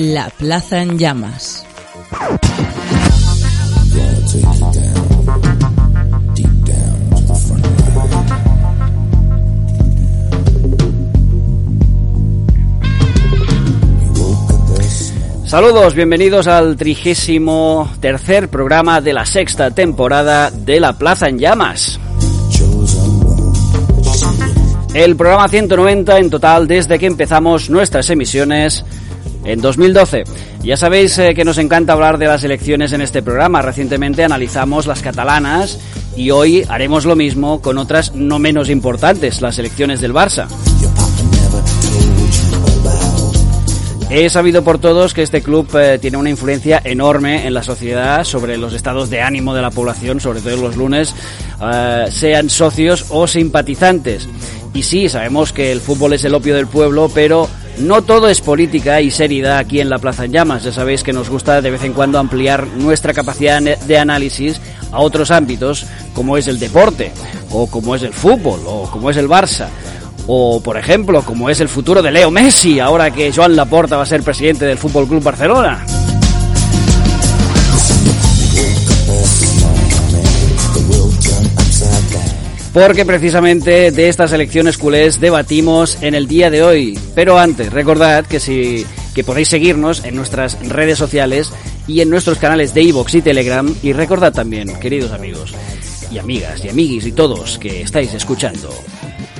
La Plaza en Llamas. Saludos, bienvenidos al trigésimo tercer programa de la sexta temporada de La Plaza en Llamas. El programa 190 en total desde que empezamos nuestras emisiones en 2012. Ya sabéis eh, que nos encanta hablar de las elecciones en este programa. Recientemente analizamos las catalanas y hoy haremos lo mismo con otras no menos importantes, las elecciones del Barça. He sabido por todos que este club eh, tiene una influencia enorme en la sociedad sobre los estados de ánimo de la población, sobre todo los lunes, eh, sean socios o simpatizantes. Y sí, sabemos que el fútbol es el opio del pueblo, pero no todo es política y seriedad aquí en la Plaza en Llamas. Ya sabéis que nos gusta de vez en cuando ampliar nuestra capacidad de análisis a otros ámbitos, como es el deporte, o como es el fútbol, o como es el Barça o por ejemplo, como es el futuro de Leo Messi, ahora que Joan Laporta va a ser presidente del Fútbol Club Barcelona. Porque precisamente de estas elecciones culés debatimos en el día de hoy. Pero antes, recordad que si que podéis seguirnos en nuestras redes sociales y en nuestros canales de iVoox y Telegram. Y recordad también, queridos amigos y amigas y amiguis y todos que estáis escuchando,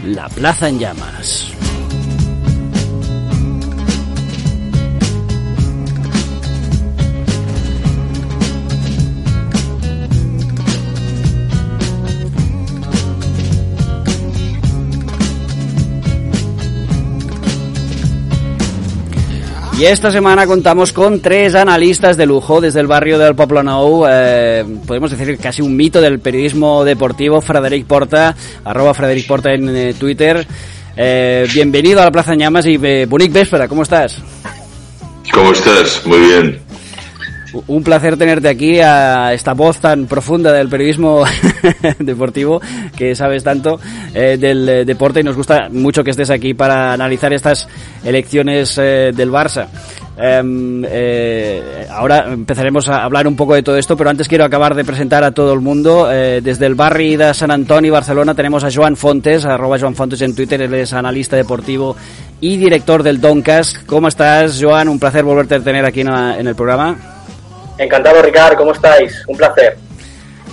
la Plaza en Llamas. Y esta semana contamos con tres analistas de lujo desde el barrio del Poblenou, eh, podemos decir casi un mito del periodismo deportivo, Frederic Porta, arroba Frederic Porta en eh, Twitter. Eh, bienvenido a la Plaza Llamas y eh, Bonic Véspera, ¿cómo estás? ¿Cómo estás? Muy bien. Un placer tenerte aquí a esta voz tan profunda del periodismo deportivo que sabes tanto eh, del eh, deporte y nos gusta mucho que estés aquí para analizar estas elecciones eh, del Barça. Em, eh, ahora empezaremos a hablar un poco de todo esto, pero antes quiero acabar de presentar a todo el mundo. Desde el barri de San Antoni, Barcelona, tenemos a Joan Fontes, arroba Joan Fontes en Twitter, él es analista deportivo y director del Doncast. ¿Cómo estás, Joan? Un placer volverte a tener aquí en el programa. Encantado, Ricard, ¿cómo estáis? Un placer.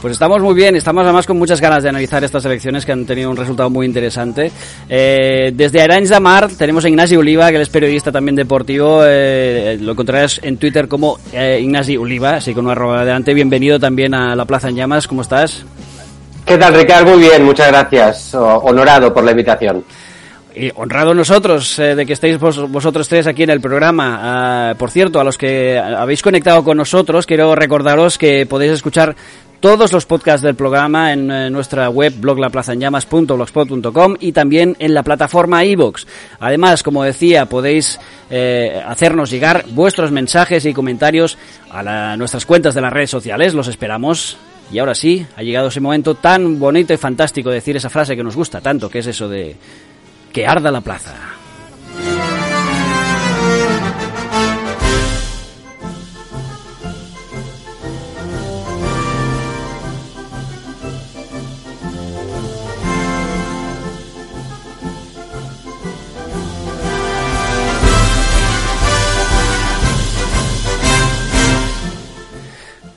Pues estamos muy bien, estamos además con muchas ganas de analizar estas elecciones que han tenido un resultado muy interesante. Eh, desde Aranys de Mar tenemos a Ignasi Oliva, que él es periodista también deportivo. eh, lo encontrarás en Twitter como eh, Ignasi Oliva, así con una arroba adelante. Bienvenido también a la Plaza en Llamas, ¿cómo estás? ¿Qué tal, Ricardo? Muy bien, muchas gracias. Honorado por la invitación. Y honrado nosotros eh, de que estéis vos- vosotros tres aquí en el programa. Ah, por cierto, a los que habéis conectado con nosotros, quiero recordaros que podéis escuchar todos los podcasts del programa en eh, nuestra web bloglaplazaenllamas.blogspot.com y también en la plataforma iVoox. Además, como decía, podéis eh, hacernos llegar vuestros mensajes y comentarios a la- nuestras cuentas de las redes sociales. Los esperamos. Y ahora sí, ha llegado ese momento tan bonito y fantástico de decir esa frase que nos gusta tanto, que es eso de que arda la plaza.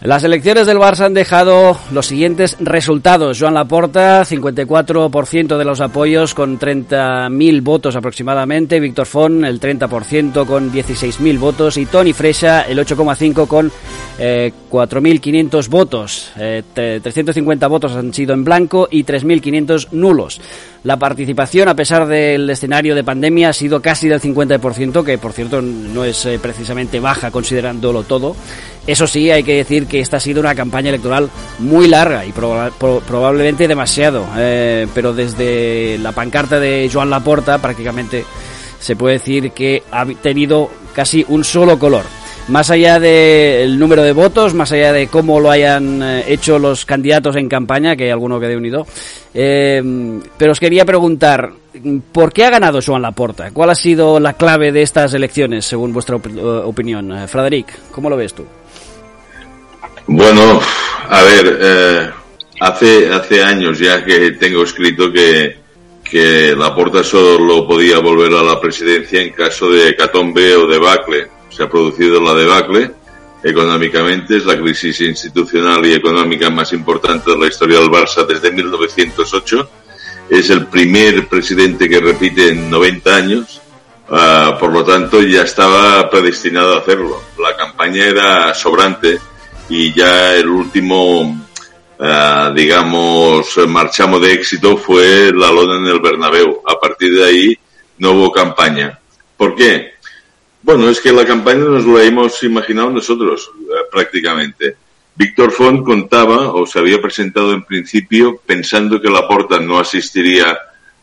Las elecciones del Barça han dejado los siguientes resultados. Joan Laporta, 54% de los apoyos con 30.000 votos aproximadamente. Víctor Font, el 30% con 16.000 votos. Y Tony Freixa, el 8,5% con eh, 4.500 votos. Eh, tre- 350 votos han sido en blanco y 3.500 nulos. La participación, a pesar del escenario de pandemia, ha sido casi del 50%, que por cierto no es eh, precisamente baja considerándolo todo. Eso sí, hay que decir que esta ha sido una campaña electoral muy larga y proba- pro- probablemente demasiado. eh, pero desde la pancarta de Joan Laporta prácticamente se puede decir que ha tenido casi un solo color. Más allá del número de votos, más allá de cómo lo hayan eh, hecho los candidatos en campaña, que hay alguno que de unido, eh, pero os quería preguntar, ¿por qué ha ganado Joan Laporta? ¿Cuál ha sido la clave de estas elecciones, según vuestra opinión? Eh, Frederic, ¿cómo lo ves tú? Bueno, a ver, hace, hace años ya que tengo escrito que, que Laporta solo podía volver a la presidencia en caso de hecatombe o debacle se ha producido la debacle económicamente, es la crisis institucional y económica más importante de la historia del Barça desde 1908. Es el primer presidente que repite en 90 años, ah, por lo tanto ya estaba predestinado a hacerlo. La campaña era sobrante y ya el último, uh, digamos, marchamo de éxito fue la lona en el Bernabéu. A partir de ahí no hubo campaña. ¿Por qué? Bueno, es que la campaña nos la hemos imaginado nosotros, eh, prácticamente. Víctor Font contaba, o se había presentado en principio, pensando que Laporta no asistiría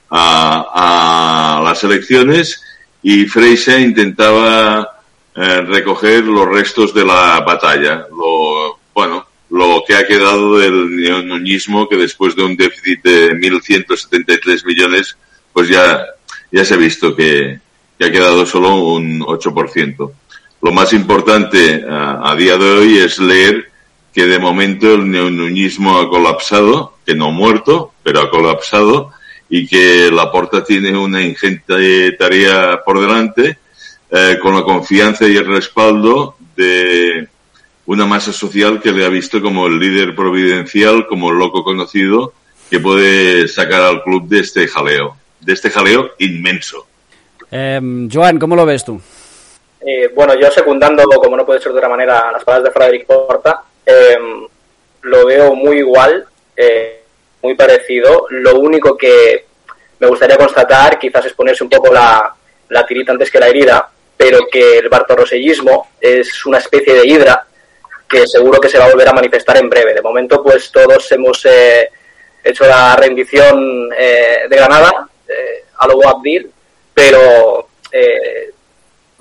a, las elecciones y Freisa intentaba eh, recoger los restos de la batalla. Lo, bueno, lo que ha quedado del neonuñismo, que después de un déficit de 1.173 millones, pues ya, ya se ha visto que, ha quedado solo un 8%. Lo más importante a, día de hoy es leer que de momento el neonuñismo ha colapsado, que no ha muerto, pero ha colapsado, y que la Porta tiene una ingente tarea por delante, eh, con la confianza y el respaldo de una masa social que le ha visto como el líder providencial, como el loco conocido, que puede sacar al club de este jaleo, de este jaleo inmenso. Eh, Joan, ¿cómo lo ves tú? Eh, bueno, yo secundando, como no puede ser de otra manera, las palabras de Frederick Porta, em, lo veo muy igual, eh, muy parecido. Lo único que me gustaría constatar, quizás es ponerse un poco la, la tirita antes que la herida, pero que el bartorrosellismo es una especie de hidra que seguro que se va a volver a manifestar en breve. De momento, pues todos hemos eh, hecho la rendición de Granada a lo Abdil pero eh,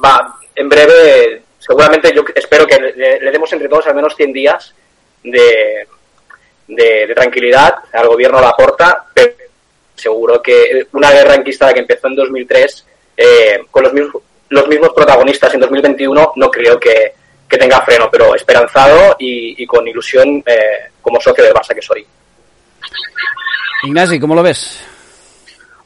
va, en breve, seguramente yo espero que le, demos entre todos al menos 100 días de, de, tranquilidad al gobierno la porta, pero seguro que una guerra enquistada que empezó en 2003 eh, con los mismos, los mismos protagonistas en 2021 no creo que, que tenga freno, pero esperanzado y, con ilusión eh, como socio de Barça que soy. Ignasi, ¿cómo lo ves?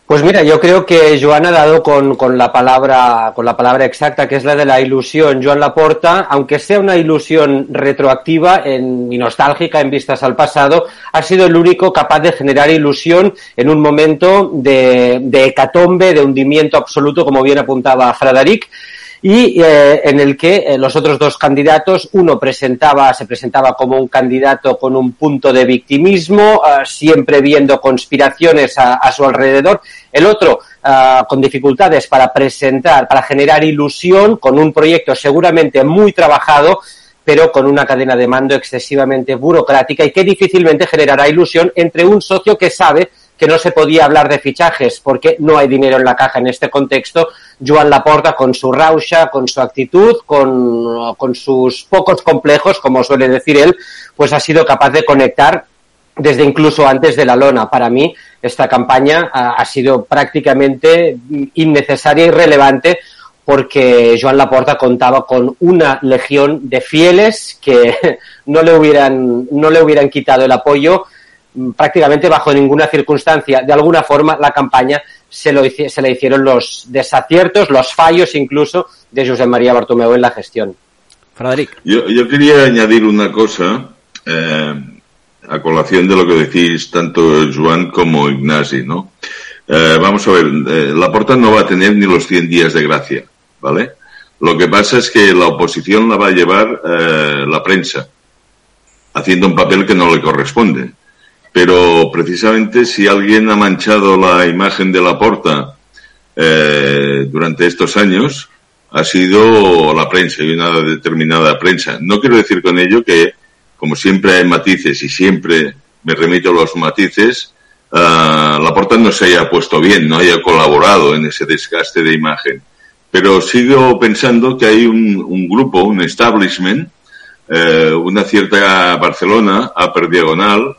Pues mira, yo creo que Joan ha dado con, con, la palabra, con la palabra exacta, que es la de la ilusión. Joan Laporta, aunque sea una ilusión retroactiva en, y nostálgica en vistas al pasado, ha sido el único capaz de generar ilusión en un momento de, de hecatombe, de hundimiento absoluto, como bien apuntaba Frederic y eh, en el que eh, los otros dos candidatos, uno presentaba, se presentaba como un candidato con un punto de victimismo, eh, siempre viendo conspiraciones a, a, su alrededor, el otro con dificultades para presentar, para generar ilusión, con un proyecto seguramente muy trabajado, pero con una cadena de mando excesivamente burocrática y que difícilmente generará ilusión entre un socio que sabe que no se podía hablar de fichajes porque no hay dinero en la caja en este contexto. Joan Laporta, con su rausha, con su actitud, con, con sus pocos complejos, como suele decir él, pues ha sido capaz de conectar desde incluso antes de la lona. Para mí, esta campaña ha, sido prácticamente innecesaria y relevante porque Joan Laporta contaba con una legión de fieles que no le hubieran, no le hubieran quitado el apoyo prácticamente bajo ninguna circunstancia. De alguna forma, la campaña se, lo, se le hicieron los desaciertos, los fallos incluso de José María Bartomeu en la gestión. Frederic. Yo, yo quería añadir una cosa eh, a colación de lo que decís tanto Joan como Ignasi, ¿no? Eh, vamos a ver, eh, la porta no va a tener ni los 100 días de gracia, ¿vale? Lo que pasa es que la oposición la va a llevar eh, la prensa, haciendo un papel que no le corresponde pero precisamente si alguien ha manchado la imagen de la porta eh, durante estos años, ha sido la prensa y una determinada prensa. No quiero decir con ello que, como siempre hay matices y siempre me remito a los matices, uh, la porta no se haya puesto bien, no haya colaborado en ese desgaste de imagen. pero sigo pensando que hay un, grupo, un establishment, eh, una cierta Barcelona, per Diagonal,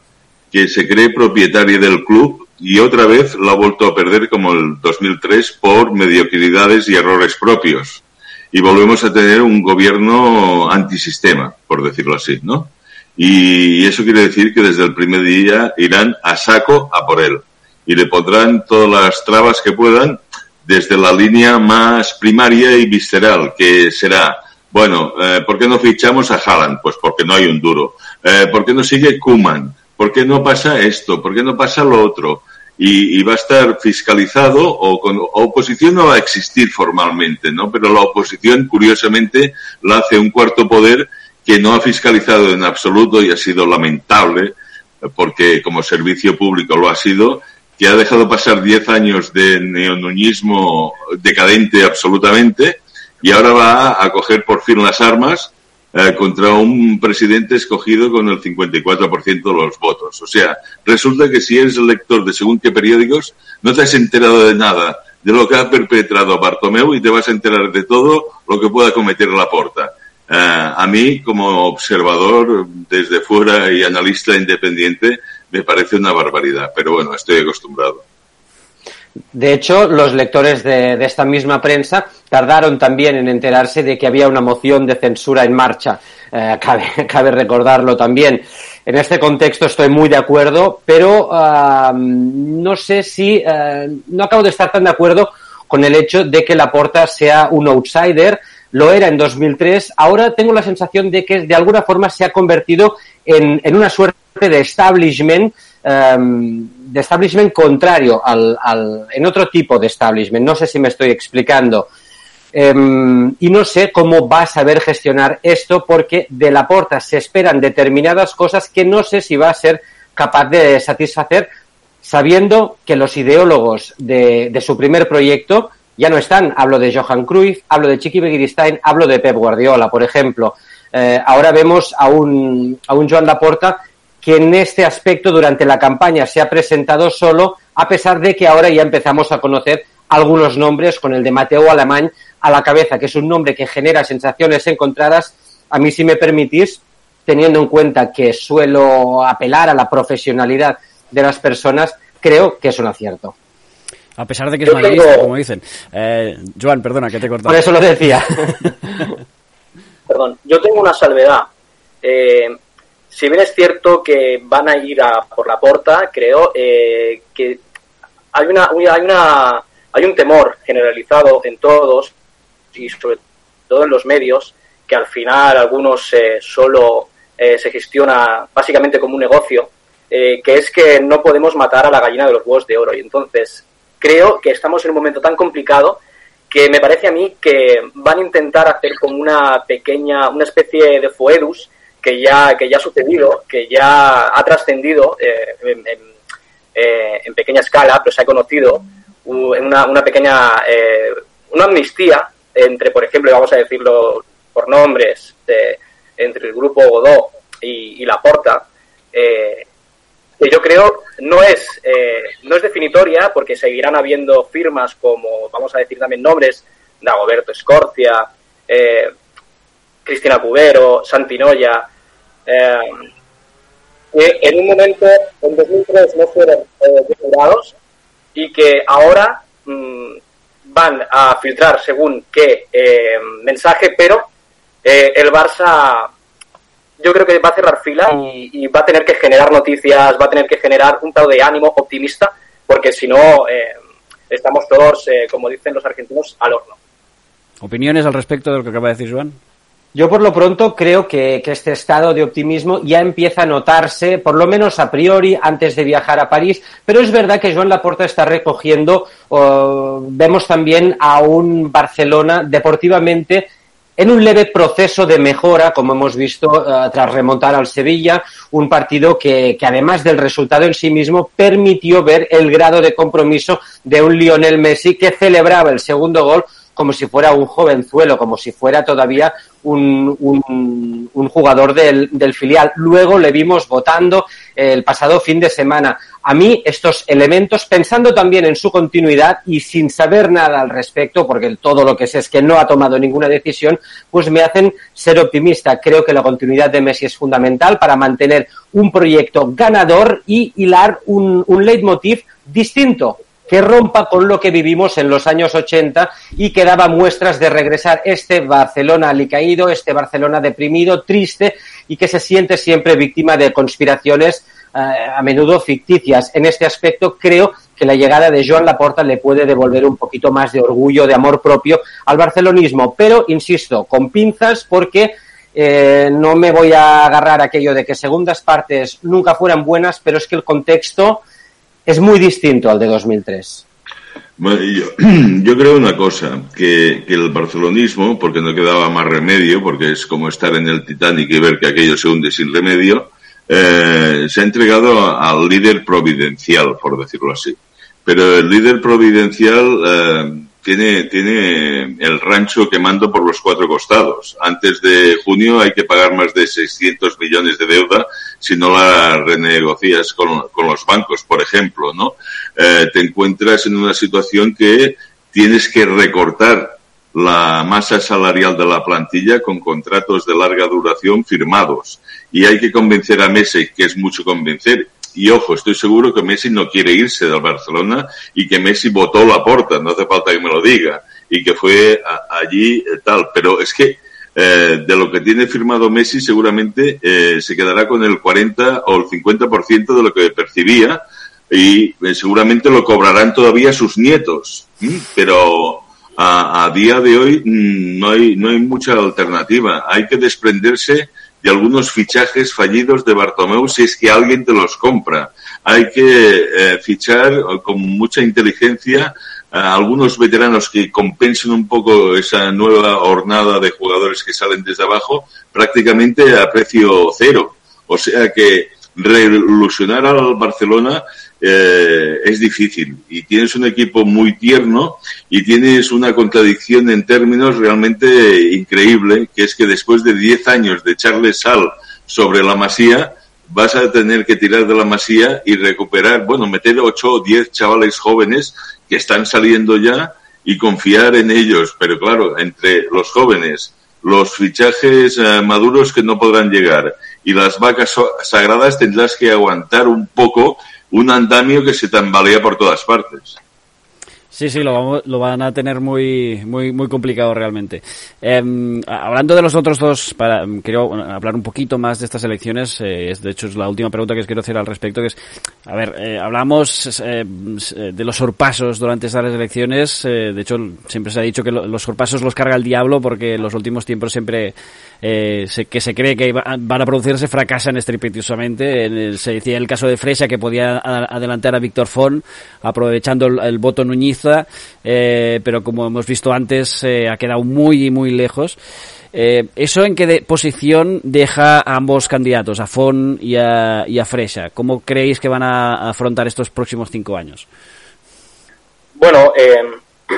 que se cree propietaria del club y otra vez lo ha vuelto a perder como el 2003 por mediocridades y errores propios. Y volvemos a tener un gobierno antisistema, por decirlo así, ¿no? Y eso quiere decir que desde el primer día irán a saco a por él. Y le pondrán todas las trabas que puedan desde la línea más primaria y visceral, que será, bueno, eh, ¿por qué no fichamos a Haaland? Pues porque no hay un duro. Eh, ¿Por qué no sigue Kuman? ¿Por qué no pasa esto? ¿Por qué no pasa lo otro? Y, va a estar fiscalizado o con oposición no va a existir formalmente, ¿no? Pero la oposición, curiosamente, la hace un cuarto poder que no ha fiscalizado en absoluto y ha sido lamentable, porque como servicio público lo ha sido, que ha dejado pasar diez años de neonuñismo decadente absolutamente y ahora va a coger por fin las armas eh, contra un presidente escogido con el 54% de los votos. O sea, resulta que si eres lector de según qué periódicos, no te has enterado de nada de lo que ha perpetrado Bartomeu y te vas a enterar de todo lo que pueda cometer la porta. Eh, a mí, como observador desde fuera y analista independiente, me parece una barbaridad, pero bueno, estoy acostumbrado. De hecho, los lectores de, esta misma prensa tardaron también en enterarse de que había una moción de censura en marcha. Eh, cabe, recordarlo también. En este contexto estoy muy de acuerdo, pero no sé si eh, no acabo de estar tan de acuerdo con el hecho de que Laporta sea un outsider. Lo era en 2003. Ahora tengo la sensación de que de alguna forma se ha convertido en una suerte de establishment Em, de establishment contrario al, al, en otro tipo de establishment. No sé si me estoy explicando. Em, y no sé cómo va a saber gestionar esto porque de la porta se esperan determinadas cosas que no sé si va a ser capaz de satisfacer sabiendo que los ideólogos de, de su primer proyecto ya no están. Hablo de Johan Cruyff, hablo de Chiqui Begiristain, hablo de Pep Guardiola, por ejemplo. Eh, ahora vemos a un, a un Joan Laporta que en este aspecto durante la campaña se ha presentado solo, a pesar de que ahora ya empezamos a conocer algunos nombres con el de Mateo Alemán a la cabeza, que es un nombre que genera sensaciones encontradas. A mí, si me permitís, teniendo en cuenta que suelo apelar a la profesionalidad de las personas, creo que es un acierto. A pesar de que es madridista, como dicen. Eh, Joan, perdona, que te he cortado. Por eso lo decía. Perdón, yo tengo una salvedad. Eh, si bien es cierto que van a ir a por la porta, creo eh, que hay una, hay una hay un temor generalizado en todos y sobre todo en los medios que al final algunos eh, solo eh, se gestiona básicamente como un negocio, que es que no podemos matar a la gallina de los huevos de oro. Y entonces creo que estamos en un momento tan complicado que me parece a mí que van a intentar hacer como una pequeña, una especie de foedus que ya, que ya ha sucedido, que ya ha trascendido eh, eh, en, pequeña escala, pero se ha conocido una, una pequeña eh, una amnistía entre, por ejemplo, vamos a decirlo por nombres, entre el grupo Godó y, la Porta, que yo creo no es, no es definitoria porque seguirán habiendo firmas como, vamos a decir también nombres, Dagoberto Escorcia, Cristina Cubero, Santinoya, eh, que en un momento, en 2003, no fueron eh, y que ahora mm, van a filtrar según qué eh, mensaje, pero eh, el Barça yo creo que va a cerrar fila y, va a tener que generar noticias, va a tener que generar un estado de ánimo optimista, porque si no, estamos todos, como dicen los argentinos, al horno. ¿Opiniones al respecto de lo que acaba de decir Joan? Yo por lo pronto creo que, este estado de optimismo ya empieza a notarse, por lo menos a priori, antes de viajar a París, pero es verdad que Joan Laporta está recogiendo, vemos también a un Barcelona deportivamente en un leve proceso de mejora, como hemos visto eh, tras remontar al Sevilla, un partido que, que, además del resultado en sí mismo permitió ver el grado de compromiso de un Lionel Messi que celebraba el segundo gol como si fuera un jovenzuelo, como si fuera todavía un, un, jugador del, filial. Luego le vimos votando el pasado fin de semana. A mí estos elementos, pensando también en su continuidad y sin saber nada al respecto, porque todo lo que sé es que no ha tomado ninguna decisión, pues me hacen ser optimista. Creo que la continuidad de Messi es fundamental para mantener un proyecto ganador y hilar un, un leitmotiv distinto que rompa con lo que vivimos en los años 80 y que daba muestras de regresar este Barcelona alicaído, este Barcelona deprimido, triste y que se siente siempre víctima de conspiraciones eh, a menudo ficticias. En este aspecto creo que la llegada de Joan Laporta le puede devolver un poquito más de orgullo, de amor propio al barcelonismo, pero insisto, con pinzas porque eh, no me voy a agarrar aquello de que segundas partes nunca fueran buenas, pero es que el contexto es muy distinto al de 2003. Bueno, yo, creo una cosa, que, que, el barcelonismo, porque no quedaba más remedio, porque es como estar en el Titanic y ver que aquello se hunde sin remedio, eh, se ha entregado al líder providencial, por decirlo así. Pero el líder providencial eh, tiene, tiene el rancho quemando por los cuatro costados. Antes de junio hay que pagar más de 600 millones de deuda si no la renegocias con, con los bancos, por ejemplo, ¿no? Eh, te encuentras en una situación que tienes que recortar la masa salarial de la plantilla con contratos de larga duración firmados. Y hay que convencer a Messi, que es mucho convencer, y ojo, estoy seguro que Messi no quiere irse del Barcelona y que Messi votó la puerta, no hace falta que me lo diga, y que fue allí eh, tal. Pero es que eh, de lo que tiene firmado Messi seguramente eh, se quedará con el 40 o el 50% de lo que percibía y seguramente lo cobrarán todavía sus nietos. Pero a, a, día de hoy mm, no hay, no hay mucha alternativa. Hay que desprenderse de algunos fichajes fallidos de Bartomeu si es que alguien te los compra. Hay que eh, fichar con mucha inteligencia a algunos veteranos que compensen un poco esa nueva hornada de jugadores que salen desde abajo prácticamente a precio cero. O sea que revolucionar al Barcelona eh, es difícil y tienes un equipo muy tierno y tienes una contradicción en términos realmente increíble, que es que después de 10 años de echarle sal sobre la masía, vas a tener que tirar de la masía y recuperar, bueno, meter 8 o 10 chavales jóvenes que están saliendo ya y confiar en ellos. Pero claro, entre los jóvenes, los fichajes eh, maduros que no podrán llegar y las vacas sagradas tendrás que aguantar un poco un andamio que se tambalea por todas partes. Sí, sí, lo, vamos, lo van a tener muy, muy, muy complicado realmente. Eh, hablando de los otros dos, para, quiero hablar un poquito más de estas elecciones. Eh, es, de hecho, es la última pregunta que quiero hacer al respecto, que es, a ver, eh, hablamos eh, de los sorpasos durante estas elecciones. Eh, de hecho, siempre se ha dicho que lo, los sorpasos los carga el diablo porque en los últimos tiempos siempre eh, se, que se cree que van a producirse fracasan estrepitosamente. En el, se decía el caso de Fresa que podía adelantar a Víctor Font aprovechando el, voto Eh, pero como hemos visto antes, eh, ha quedado muy, muy lejos. Eh, ¿Eso en qué posición deja a ambos candidatos, a Fon y a, y a Fresha? ¿Cómo creéis que van a afrontar estos próximos cinco años? Bueno, eh,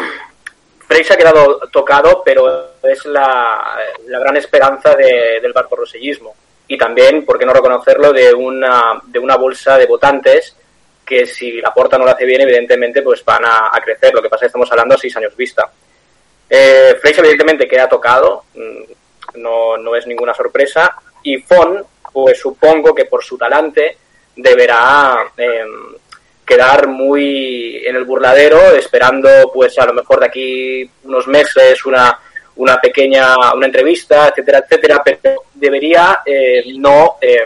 Freixa ha quedado tocado, pero es la, la gran esperanza de, del barporrosellismo. Y también, por qué no reconocerlo, de una, de una bolsa de votantes que si la porta no lo hace bien, evidentemente, pues van a, crecer. Lo que pasa es que estamos hablando a seis años vista. Eh, evidentemente, queda tocado, mm, no, no es ninguna sorpresa. Y Fon, pues supongo que por su talante deberá eh, quedar muy en el burladero, esperando, pues a lo mejor de aquí unos meses una, una pequeña una entrevista, etcétera, etcétera, pero debería eh, no, eh,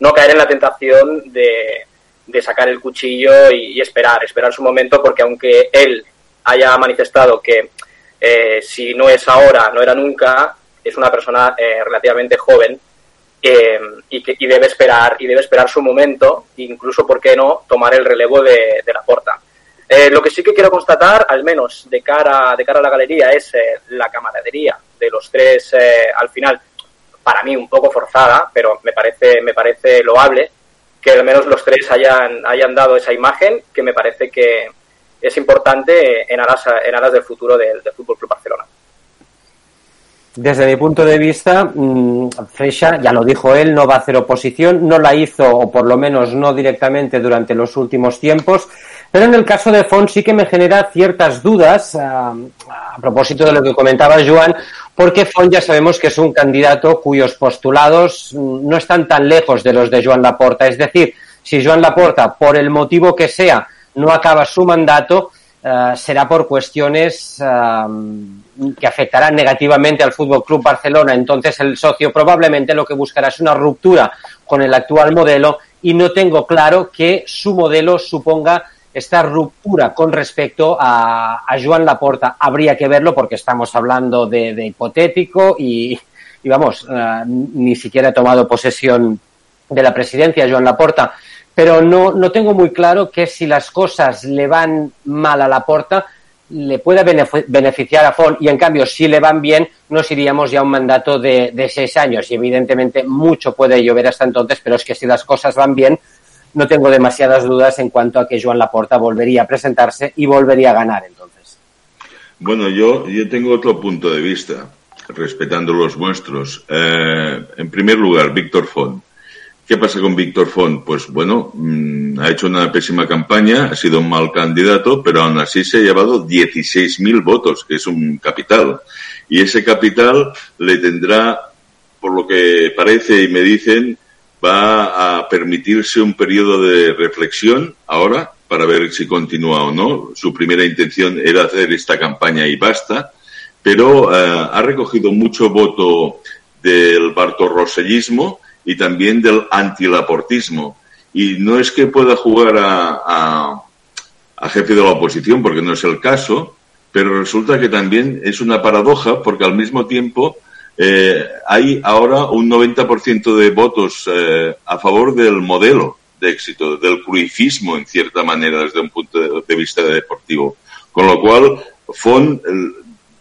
no caer en la tentación de, de sacar el cuchillo y, esperar, esperar su momento, porque aunque él haya manifestado que eh, si no es ahora, no era nunca, es una persona eh, relativamente joven eh, y, que, y debe esperar y debe esperar su momento, incluso, ¿por qué no?, tomar el relevo de, la porta. Eh, lo que sí que quiero constatar, al menos de cara, de cara a la galería, es la camaradería de los tres al final, para mí un poco forzada, pero me parece, me parece loable que al menos los tres hayan, hayan dado esa imagen, que me parece que, es importante en aras, en aras del futuro del, del Fútbol Club Barcelona. Desde mi punto de vista, mmm, Freixa, ya lo dijo él, no va a hacer oposición, no la hizo, o por lo menos no directamente durante los últimos tiempos, pero en el caso de Font sí que me genera ciertas dudas, uh, a propósito de lo que comentaba Joan, porque Font ya sabemos que es un candidato cuyos postulados no están tan lejos de los de Joan Laporta. Es decir, si Joan Laporta, por el motivo que sea, no acaba su mandato, uh, será por cuestiones uh, que afectarán negativamente al Fútbol Club Barcelona. Entonces el socio probablemente lo que buscará es una ruptura con el actual modelo y no tengo claro que su modelo suponga esta ruptura con respecto a, a Joan Laporta. Habría que verlo porque estamos hablando de, de hipotético y, y vamos, uh, ni siquiera he tomado posesión de la presidencia Joan Laporta pero no, no tengo muy claro que si las cosas le van mal a la porta, le pueda beneficiar a Font y en cambio si le van bien nos iríamos ya a un mandato de, de, seis años y evidentemente mucho puede llover hasta entonces pero es que si las cosas van bien no tengo demasiadas dudas en cuanto a que Joan Laporta volvería a presentarse y volvería a ganar entonces. Bueno, yo, yo tengo otro punto de vista respetando los vuestros. Eh, en primer lugar, Víctor Font. ¿Qué pasa con Víctor Font? Pues bueno, mmm, ha hecho una pésima campaña, ha sido un mal candidato, pero aún así se ha llevado 16.000 votos, que es un capital. Y ese capital le tendrá, por lo que parece y me dicen, va a permitirse un periodo de reflexión ahora para ver si continúa o no. Su primera intención era hacer esta campaña y basta, pero uh, ha recogido mucho voto del bartorrosellismo y también del antilaportismo. Y no es que pueda jugar a, a, jefe de la oposición, porque no es el caso, pero resulta que también es una paradoja, porque al mismo tiempo eh, hay ahora un 90% de votos eh, a favor del modelo de éxito, del cruifismo, en cierta manera, desde un punto de, vista deportivo. Con lo cual, Fon,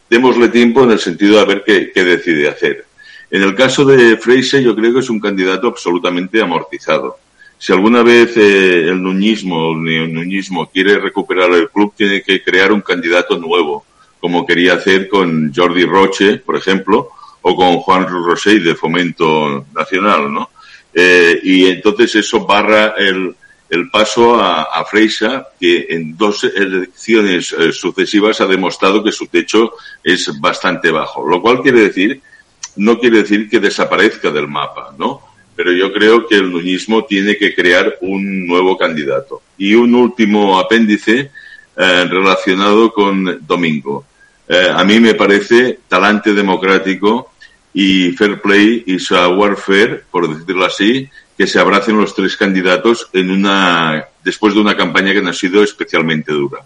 démosle tiempo en el sentido de ver qué, qué decide hacer. En el caso de Freise, yo creo que es un candidato absolutamente amortizado. Si alguna vez eh, el nuñismo, el nuñismo quiere recuperar el club, tiene que crear un candidato nuevo, como quería hacer con Jordi Roche, por ejemplo, o con Juan Rosell de Fomento Nacional, ¿no? Eh, y entonces eso barra el, el paso a, a que en dos elecciones eh, sucesivas ha demostrado que su techo es bastante bajo. Lo cual quiere decir no quiere decir que desaparezca del mapa, ¿no? Pero yo creo que el nuñismo tiene que crear un nuevo candidato. Y un último apéndice eh, relacionado con Domingo. Eh, a mí me parece talante democrático y fair play y warfare, por decirlo así, que se abracen los tres candidatos en una, después de una campaña que no ha sido especialmente dura.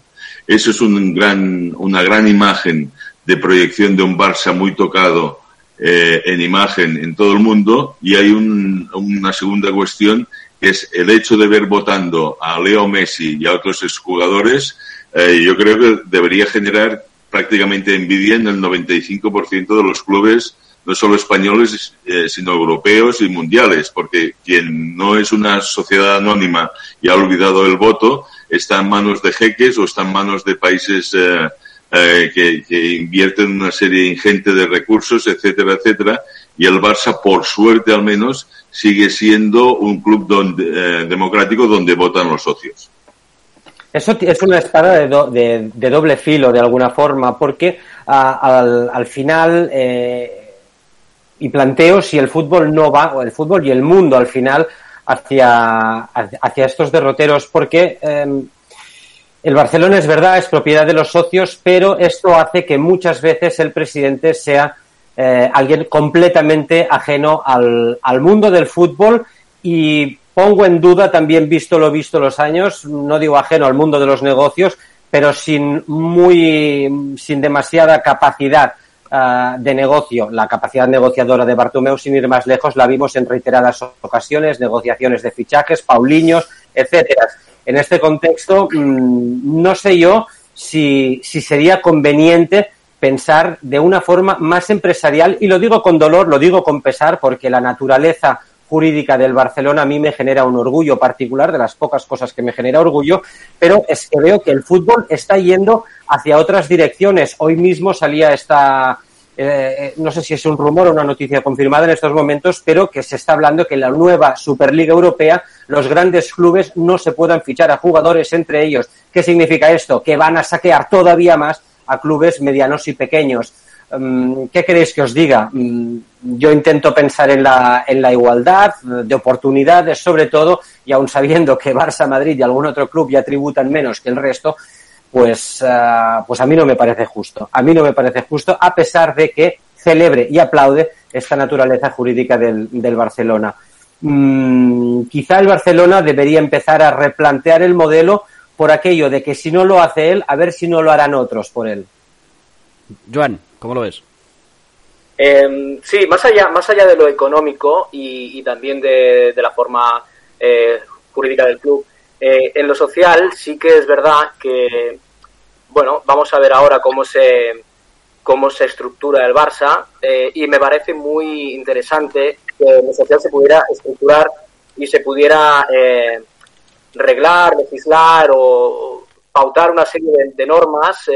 Eso es un gran, una gran imagen de proyección de un Barça muy tocado eh, en imagen en todo el mundo y hay un, una segunda cuestión que es el hecho de ver votando a Leo Messi y a otros exjugadores, eh, yo creo que debería generar prácticamente envidia en el 95% de los clubes, no solo españoles, eh, sino europeos y mundiales, porque quien no es una sociedad anónima y ha olvidado el voto, está en manos de jeques o está en manos de países eh, eh, que, que invierten una serie ingente de recursos, etcétera, etcétera, y el Barça, por suerte al menos, sigue siendo un club donde, eh, democrático donde votan los socios. Eso es una espada de, do, de, doble filo, de alguna forma, porque a, al, al, final, eh, y planteo si el fútbol no va, o el fútbol y el mundo al final, hacia, hacia estos derroteros, porque eh, el Barcelona es verdad, es propiedad de los socios, pero esto hace que muchas veces el presidente sea eh, alguien completamente ajeno al, mundo del fútbol y pongo en duda también visto lo visto los años, no digo ajeno al mundo de los negocios, pero sin muy sin demasiada capacidad uh, de negocio. La capacidad negociadora de Bartomeu, sin ir más lejos, la vimos en reiteradas ocasiones, negociaciones de fichajes, Pauliños, etcétera en este contexto, mmm, no sé yo si, si sería conveniente pensar de una forma más empresarial, y lo digo con dolor, lo digo con pesar, porque la naturaleza jurídica del Barcelona a mí me genera un orgullo particular, de las pocas cosas que me genera orgullo, pero es que veo que el fútbol está yendo hacia otras direcciones. Hoy mismo salía esta, eh, no sé si es un rumor o una noticia confirmada en estos momentos, pero que se está hablando que en la nueva Superliga Europea los grandes clubes no se puedan fichar a jugadores entre ellos. ¿Qué significa esto? Que van a saquear todavía más a clubes medianos y pequeños. ¿Qué queréis que os diga? Yo intento pensar en la, en la igualdad de oportunidades, sobre todo, y aun sabiendo que Barça, Madrid y algún otro club ya tributan menos que el resto, pues, eh, pues a mí no me parece justo. A mí no me parece justo, a pesar de que celebre y aplaude esta naturaleza jurídica del, Barcelona. Mm, quizá el Barcelona debería empezar a replantear el modelo por aquello de que si no lo hace él, a ver si no lo harán otros por él. Joan, ¿cómo lo ves? Eh, sí, más allá, más allá de lo económico y, también de, de, la forma eh, jurídica del club, eh, en lo social sí que es verdad que, bueno, vamos a ver ahora cómo se, cómo se estructura el Barça eh, y me parece muy interesante que en lo social se pudiera estructurar y se pudiera eh, reglar, legislar o pautar una serie de, de normas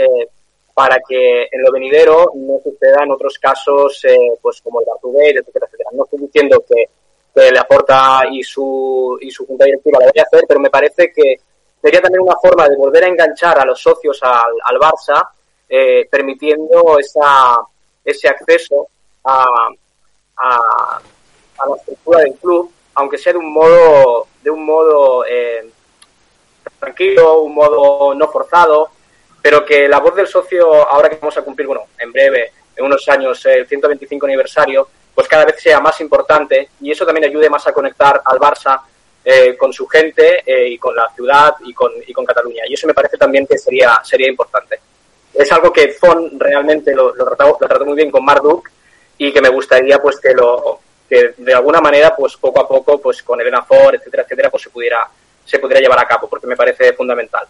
para que en lo venidero no suceda en otros casos, eh, pues como el Bartubé, etcétera, etcétera. No estoy diciendo que, que le aporta y su, y su junta directiva lo debería hacer, pero me parece que sería también una forma de volver a enganchar a los socios al, al Barça, eh, permitiendo esa, ese acceso a, a, a, la estructura del club, aunque sea de un modo, de un modo eh, tranquilo, un modo no forzado, pero que la voz del socio, ahora que vamos a cumplir, bueno, en breve, en unos años, el 125 aniversario, pues cada vez sea más importante y eso también ayude más a conectar al Barça eh, con su gente eh, y con la ciudad y con, y con Cataluña. Y eso me parece también que sería, sería importante. Es algo que Fon realmente lo, lo, trató, lo trató muy bien con Marduk y que me gustaría pues que lo que de alguna manera pues poco a poco pues con Elena Ford, etcétera, etcétera, pues se pudiera se pudiera llevar a cabo porque me parece fundamental.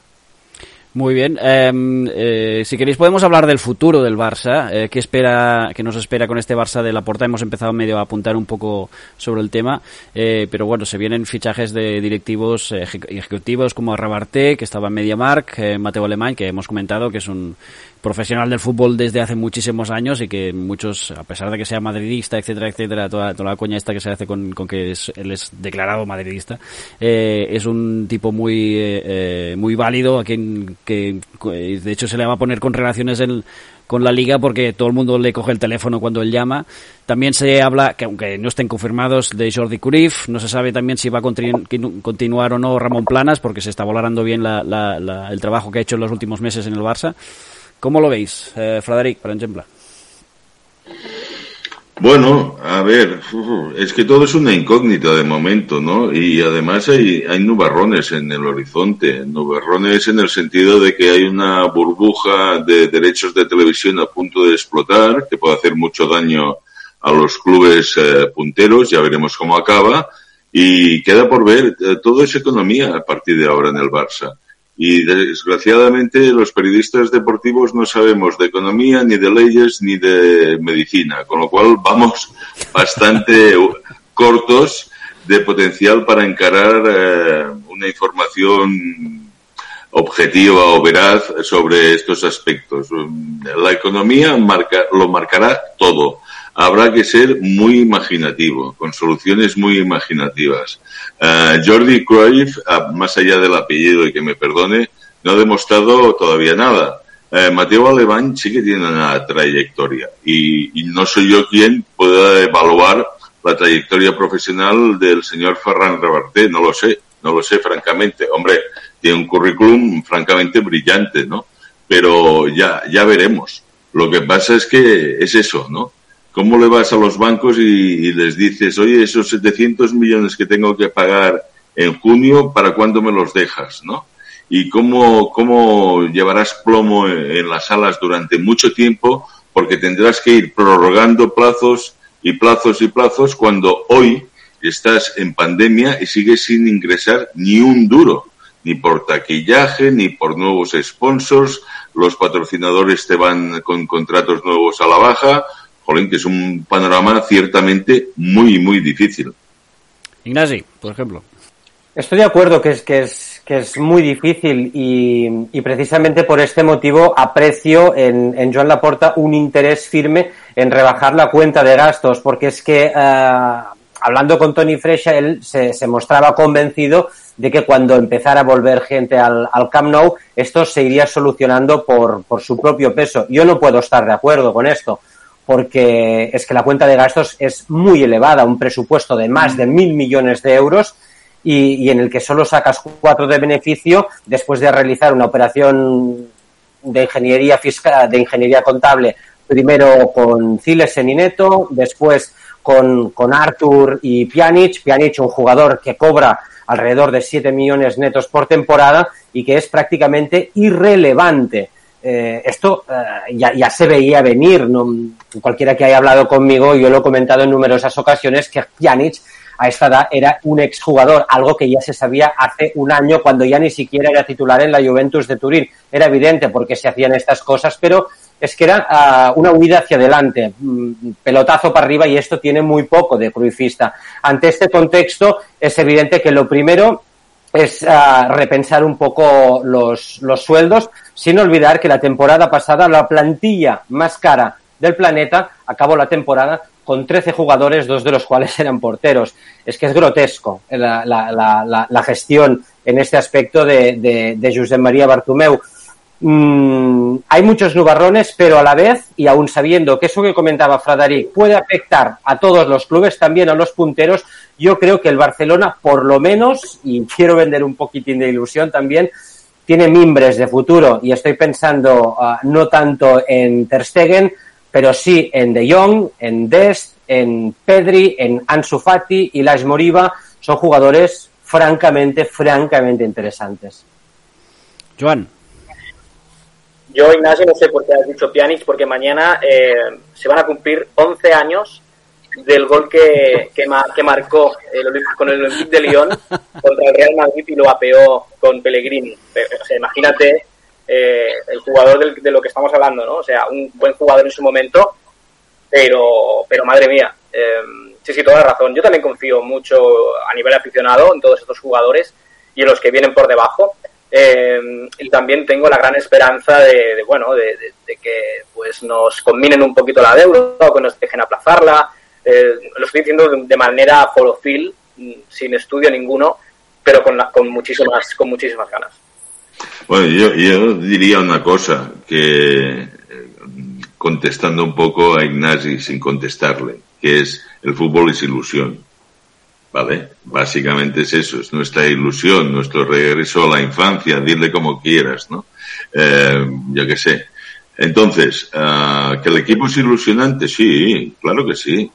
Muy bien. Eh, eh, si queréis podemos hablar del futuro del Barça. Eh, ¿Qué espera, qué nos espera con este Barça de la Porta? Hemos empezado medio a apuntar un poco sobre el tema, eh, pero bueno, se vienen fichajes de directivos ejecutivos como Rabarte, que estaba en MediaMark, eh, Mateo Alemán, que hemos comentado que es un profesional del fútbol desde hace muchísimos años y que muchos, a pesar de que sea madridista, etcétera, etcétera, toda, toda la coña esta que se hace con, que es, él es declarado madridista, eh, es un tipo muy, eh, muy válido a quien que de hecho se le va a poner con relaciones en, con la liga porque todo el mundo le coge el teléfono cuando él llama. También se habla, que aunque no estén confirmados, de Jordi Cruyff. No se sabe también si va a continu continuar o no Ramón Planas porque se está valorando bien la, la, la, el trabajo que ha hecho en los últimos meses en el Barça. ¿Cómo lo veis, eh, Frederic, por ejemplo? Bueno, a ver, es que todo es una incógnita de momento, ¿no? Y además hay, nubarrones en el horizonte, nubarrones en el sentido de que hay una burbuja de derechos de televisión a punto de explotar, que puede hacer mucho daño a los clubes eh, punteros, ya veremos cómo acaba, y queda por ver, eh, todo es economía a partir de ahora en el Barça y desgraciadamente los periodistas deportivos no sabemos de economía, ni de leyes, ni de medicina, con lo cual vamos bastante cortos de potencial para encarar eh, una información objetiva o veraz sobre estos aspectos. La economía marca, lo marcará todo habrá que ser muy imaginativo, con soluciones muy imaginativas. Uh, Jordi Cruyff, uh, más allá del apellido y que me perdone, no ha demostrado todavía nada. Uh, Mateo Alemán sí que tiene una trayectoria y, no soy yo quien pueda evaluar la trayectoria profesional del señor Ferran Reverté, no lo sé, no lo sé francamente. Hombre, tiene un currículum francamente brillante, ¿no? Pero ya, ya veremos. Lo que pasa es que es eso, ¿no? ¿Cómo le vas a los bancos y, les dices, oye, esos 700 millones que tengo que pagar en junio, ¿para cuándo me los dejas? ¿no? Y cómo, cómo llevarás plomo en, en las salas durante mucho tiempo porque tendrás que ir prorrogando plazos y plazos y plazos cuando hoy estás en pandemia y sigues sin ingresar ni un duro, ni por taquillaje, ni por nuevos sponsors, los patrocinadores te van con contratos nuevos a la baja, Jolín, que es un panorama ciertamente muy, muy difícil. Ignasi, por ejemplo. Estoy de acuerdo que es, que es, que es muy difícil y, y precisamente por este motivo aprecio en, en Joan Laporta un interés firme en rebajar la cuenta de gastos, porque es que uh, hablando con Tony Fresha, él se, se, mostraba convencido de que cuando empezara a volver gente al, al Camp Nou, esto se iría solucionando por, por su propio peso. Yo no puedo estar de acuerdo con esto porque es que la cuenta de gastos es muy elevada, un presupuesto de más de mil millones de euros y, en el que solo sacas cuatro de beneficio después de realizar una operación de ingeniería fiscal, de ingeniería contable, primero con Ciles Senineto, después con, con Arthur y Pjanic, Pjanic un jugador que cobra alrededor de 7 millones netos por temporada y que es prácticamente irrelevante. Eh, esto eh, ya, se veía venir, cualquiera que haya hablado conmigo, yo lo he comentado en numerosas ocasiones, que Pjanic a esta edad era un exjugador, algo que ya se sabía hace un año cuando ya ni siquiera era titular en la Juventus de Turín. Era evidente porque se hacían estas cosas, pero es que era uh, una huida hacia adelante, mm, pelotazo para arriba y esto tiene muy poco de cruifista. Ante este contexto es evidente que lo primero es uh, repensar un poco los, los sueldos, sin olvidar que la temporada pasada la plantilla más cara del planeta acabó la temporada con 13 jugadores, dos de los cuales eran porteros. Es que es grotesco la, la, la, la gestión en este aspecto de, de, de Josep María Bartomeu. Mm, hay muchos nubarrones, pero a la vez, y aún sabiendo que eso que comentaba Fradaric puede afectar a todos los clubes, también a los punteros, yo creo que el Barcelona, por lo menos, y quiero vender un poquitín de ilusión también, tiene mimbres de futuro y estoy pensando uh, no tanto en Ter Stegen, pero sí en De Jong, en Dest, en Pedri, en Ansu Fati y Lash Moriba, son jugadores francamente, francamente interesantes. Joan. Yo, Ignacio, no sé por qué has dicho Pjanic, porque mañana eh, se van a cumplir 11 años del gol que, que, ma, que marcó el, con el Olympique de Lyon contra el Real Madrid y lo apeó con Pellegrini. O sea, imagínate eh, el jugador del, de lo que estamos hablando, ¿no? O sea, un buen jugador en su momento, pero, pero madre mía, eh, sí, sí, toda la razón. Yo también confío mucho a nivel aficionado en todos estos jugadores y en los que vienen por debajo. Eh, y también tengo la gran esperanza de, de bueno, de, que pues nos combinen un poquito la deuda o que nos dejen aplazarla. Eh, lo estoy diciendo de, manera folofil, sin estudio ninguno, pero con, la, con muchísimas, con muchísimas ganas. Bueno, yo, yo diría una cosa, que contestando un poco a Ignasi sin contestarle, que es el fútbol es ilusión. ¿Vale? Básicamente es eso, es nuestra ilusión, nuestro regreso a la infancia, dile como quieras, ¿no? Eh, yo qué sé. Entonces, uh, ¿que el equipo es ilusionante? Sí, claro que sí,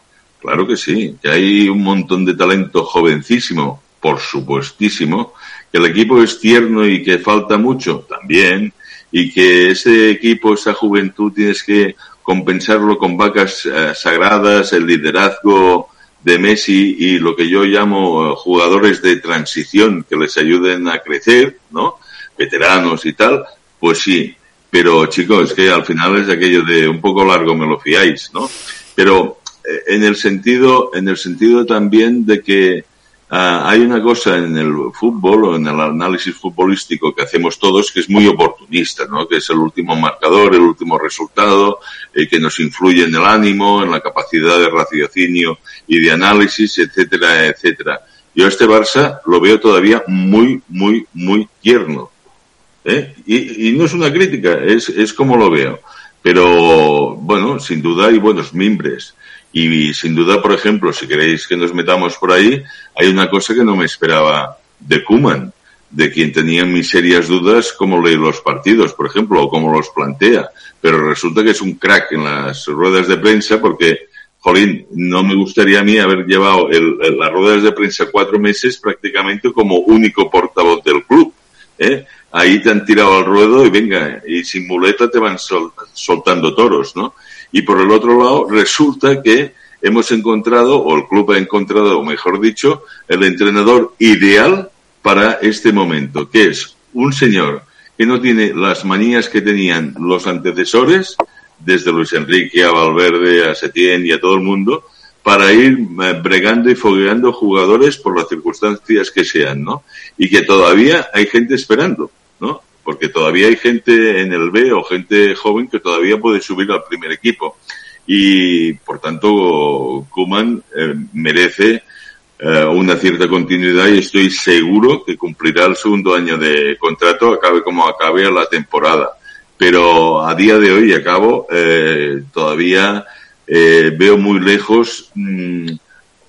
claro que sí. Que hay un montón de talento jovencísimo, por supuestísimo, que el equipo es tierno y que falta mucho, también, y que ese equipo, esa juventud, tienes que compensarlo con vacas eh, sagradas, el liderazgo de Messi y lo que yo llamo uh, jugadores de transición que les ayuden a crecer, ¿no? Veteranos y tal, pues sí. Pero chicos, es que al final es aquello de un poco largo me lo fiáis, ¿no? Pero eh, en el sentido, en el sentido también de que Uh, hay una cosa en el fútbol o en el análisis futbolístico que hacemos todos que es muy oportunista, ¿no? Que es el último marcador, el último resultado, eh, que nos influye en el ánimo, en la capacidad de raciocinio y de análisis, etcétera, etcétera. Yo este Barça lo veo todavía muy, muy, muy tierno. ¿eh? Y, y no es una crítica, es, es como lo veo. Pero, bueno, sin duda hay buenos mimbres. Y sin duda, por ejemplo, si queréis que nos metamos por ahí, hay una cosa que no me esperaba de Kuman, de quien tenía mis serias dudas cómo lee los partidos, por ejemplo, o cómo los plantea. Pero resulta que es un crack en las ruedas de prensa porque, jolín, no me gustaría a mí haber llevado el, las ruedas de prensa cuatro meses prácticamente como único portavoz del club. ¿eh? Ahí te han tirado al ruedo y venga, y sin muleta te van sol, soltando toros, ¿no? Y por el otro lado, resulta que hemos encontrado, o el club ha encontrado, o mejor dicho, el entrenador ideal para este momento, que es un señor que no tiene las manías que tenían los antecesores, desde Luis Enrique a Valverde, a Setién y a todo el mundo, para ir eh, bregando y fogueando jugadores por las circunstancias que sean, ¿no? Y que todavía hay gente esperando, ¿no? Porque todavía hay gente en el B o gente joven que todavía puede subir al primer equipo. Y por tanto, Kuman eh, merece eh, una cierta continuidad y estoy seguro que cumplirá el segundo año de contrato, acabe como acabe la temporada. Pero a día de hoy, acabo, eh, todavía eh, veo muy lejos mm,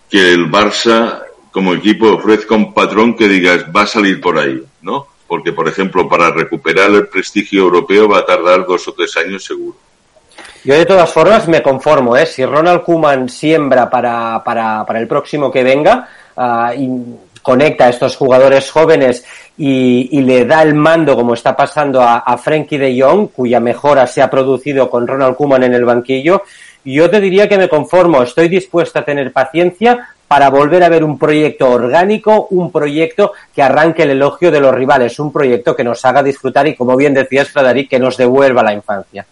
que el Barça como equipo ofrezca un patrón que digas va a salir por ahí, ¿no? Porque, por ejemplo, para recuperar el prestigio europeo va a tardar dos o tres años seguro. Yo de todas formas me conformo, ¿eh? Si Ronald Kuman siembra para, para, para el próximo que venga uh, y conecta a estos jugadores jóvenes y, y, le da el mando, como está pasando a, a Frankie de Jong, cuya mejora se ha producido con Ronald Kuman en el banquillo, yo te diría que me conformo, estoy dispuesto a tener paciencia para volver a ver un proyecto orgánico, un proyecto que arranque el elogio de los rivales, un proyecto que nos haga disfrutar y, como bien decías, Frederic, que nos devuelva la infancia.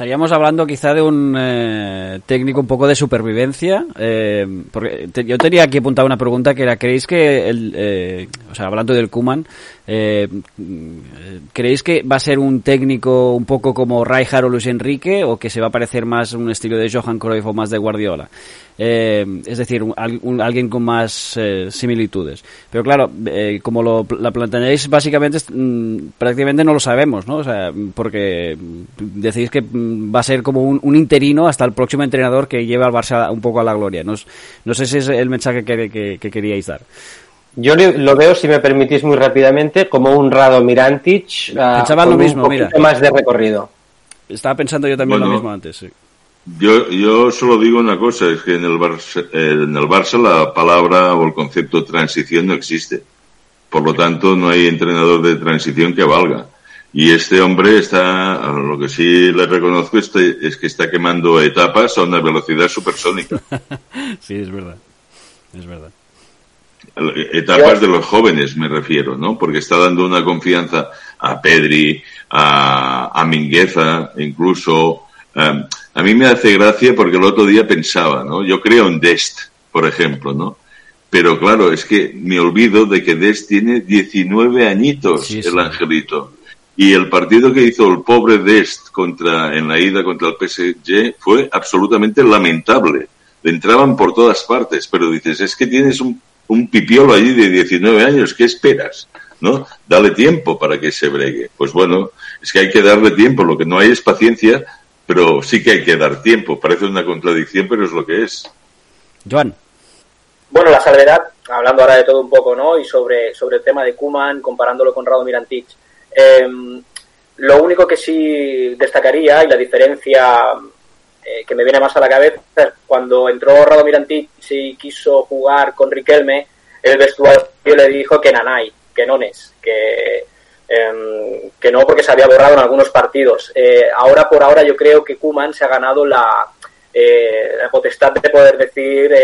Estaríamos hablando quizá de un eh, técnico un poco de supervivencia, eh, porque te, yo tenía aquí apuntar una pregunta que era, ¿creéis que, el, eh, o sea, hablando del Kuman, eh, ¿creéis que va a ser un técnico un poco como Rijkaard o Luis Enrique o que se va a parecer más un estilo de Johan Cruyff o más de Guardiola? Eh, es decir, un, alguien con más eh, similitudes. Pero claro, eh, como lo la planteáis, básicamente mmm, prácticamente no lo sabemos, ¿no? O sea, porque decís que va a ser como un, interino hasta el próximo entrenador que lleve al Barça un poco a la gloria. No, sé si es el mensaje que queríais dar. Yo lo veo, si me permitís muy rápidamente, como un Rado Mirantic Pensaba con lo mismo, un poquito mira. más de recorrido. Estaba pensando yo también Bueno. lo mismo antes, sí. Yo, yo solo digo una cosa, es que en el, Barça, en el Barça la palabra o el concepto transición no existe. Por lo tanto, no hay entrenador de transición que valga. Y este hombre está, lo que sí le reconozco este, es que está quemando etapas a una velocidad supersónica. sí, es verdad. Es verdad. Etapas de los jóvenes, me refiero, ¿no? Porque está dando una confianza a Pedri, a, a Mingueza, incluso. Um, a mí me hace gracia porque el otro día pensaba, ¿no? Yo creo en Dest, por ejemplo, ¿no? Pero claro, es que me olvido de que Dest tiene 19 añitos, Sí, el angelito. Y el partido que hizo el pobre Dest contra, en la ida contra el PSG fue absolutamente lamentable. Le entraban por todas partes, pero dices, es que tienes un, un pipiolo allí de 19 años, ¿qué esperas? ¿No? Dale tiempo para que se bregue. Pues bueno, es que hay que darle tiempo, lo que no hay es paciencia, pero sí que hay que dar tiempo. Parece una contradicción, pero es lo que es. Joan. Bueno, la salvedad, hablando ahora de todo un poco, ¿no? Y sobre, sobre el tema de Kuman, comparándolo con Rado Mirantic. Eh, lo único que sí destacaría y la diferencia eh, que me viene más a la cabeza cuando entró Rado Mirantic y quiso jugar con Riquelme, el vestuario le dijo que nanay, que nones, que, eh, que no porque se había borrado en algunos partidos. Eh, ahora por ahora yo creo que Kuman se ha ganado la, eh, la potestad de poder decir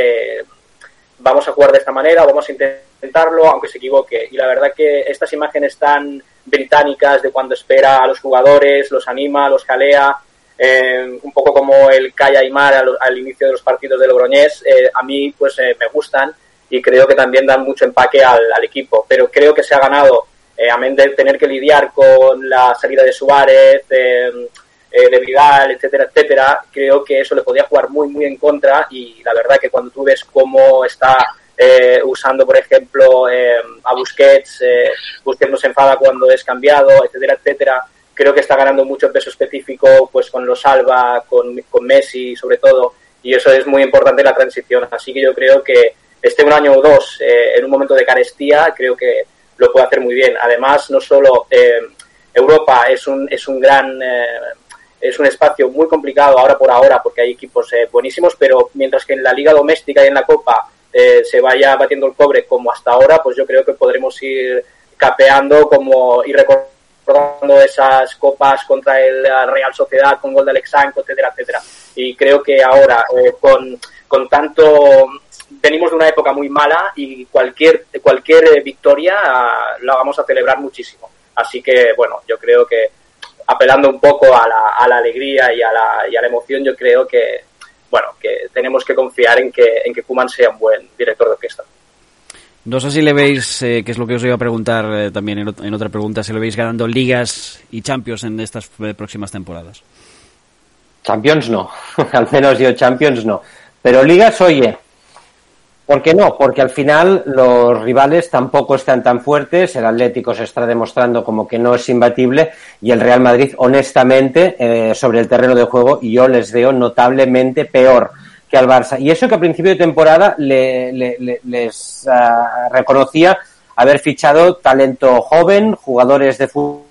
vamos a jugar de esta manera, vamos a intentarlo, aunque se equivoque. Y la verdad que estas imágenes tan británicas de cuando espera a los jugadores, los anima, los jalea, eh, un poco como el Calla Aymar al, al, inicio de los partidos de Logroñés, eh, a mí pues eh, me gustan y creo que también dan mucho empaque al, equipo. Pero creo que se ha ganado, eh, amén de tener que lidiar con la salida de Suárez, eh, de Vidal, etcétera, etcétera, creo que eso le podía jugar muy, muy en contra y la verdad que cuando tú ves cómo está eh, usando, por ejemplo, eh, a Busquets, eh, Busquets no se enfada cuando es cambiado, etcétera, etcétera, creo que está ganando mucho peso específico pues con los Alba, con, con Messi sobre todo, y eso es muy importante la transición, así que yo creo que este un año o dos eh, en un momento de carestía, creo que lo puede hacer muy bien. Además, no solo eh, Europa es un, es un gran eh, es un espacio muy complicado ahora por ahora porque hay equipos eh, buenísimos, pero mientras que en la liga doméstica y en la Copa se vaya batiendo el cobre como hasta ahora, pues yo creo que podremos ir capeando como y recordando esas copas contra el Real Sociedad con gol de Alexandro, etcétera, etcétera. Y creo que ahora eh, con, con tanto venimos de una época muy mala y cualquier cualquier victoria uh, la vamos a celebrar muchísimo. Así que bueno, yo creo que apelando un poco a la, a la alegría y a la, y a la, emoción, yo creo que bueno, que tenemos que confiar en que, en que Kuman sea un buen director de orquesta. No sé si le veis, eh, que es lo que os iba a preguntar eh, también en, otra pregunta, si le veis ganando ligas y Champions en estas eh, próximas temporadas. Champions no, al menos yo Champions no. Pero ligas, oye, ¿por qué no? Porque al final los rivales tampoco están tan fuertes, el Atlético se está demostrando como que no es imbatible y el Real Madrid, honestamente, eh, sobre el terreno de juego, yo les veo notablemente peor que al Barça. Y eso que a principio de temporada le, le, le, les uh, reconocía haber fichado talento joven, jugadores de fútbol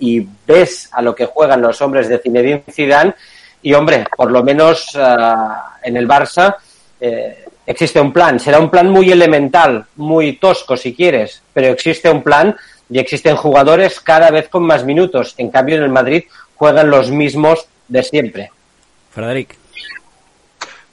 y ves a lo que juegan los hombres de Zinedine Zidane y hombre, por lo menos uh, en el Barça eh, existe un plan, será un plan muy elemental, muy tosco si quieres, pero existe un plan y existen jugadores cada vez con más minutos. En cambio, en el Madrid juegan los mismos de siempre. Frederic.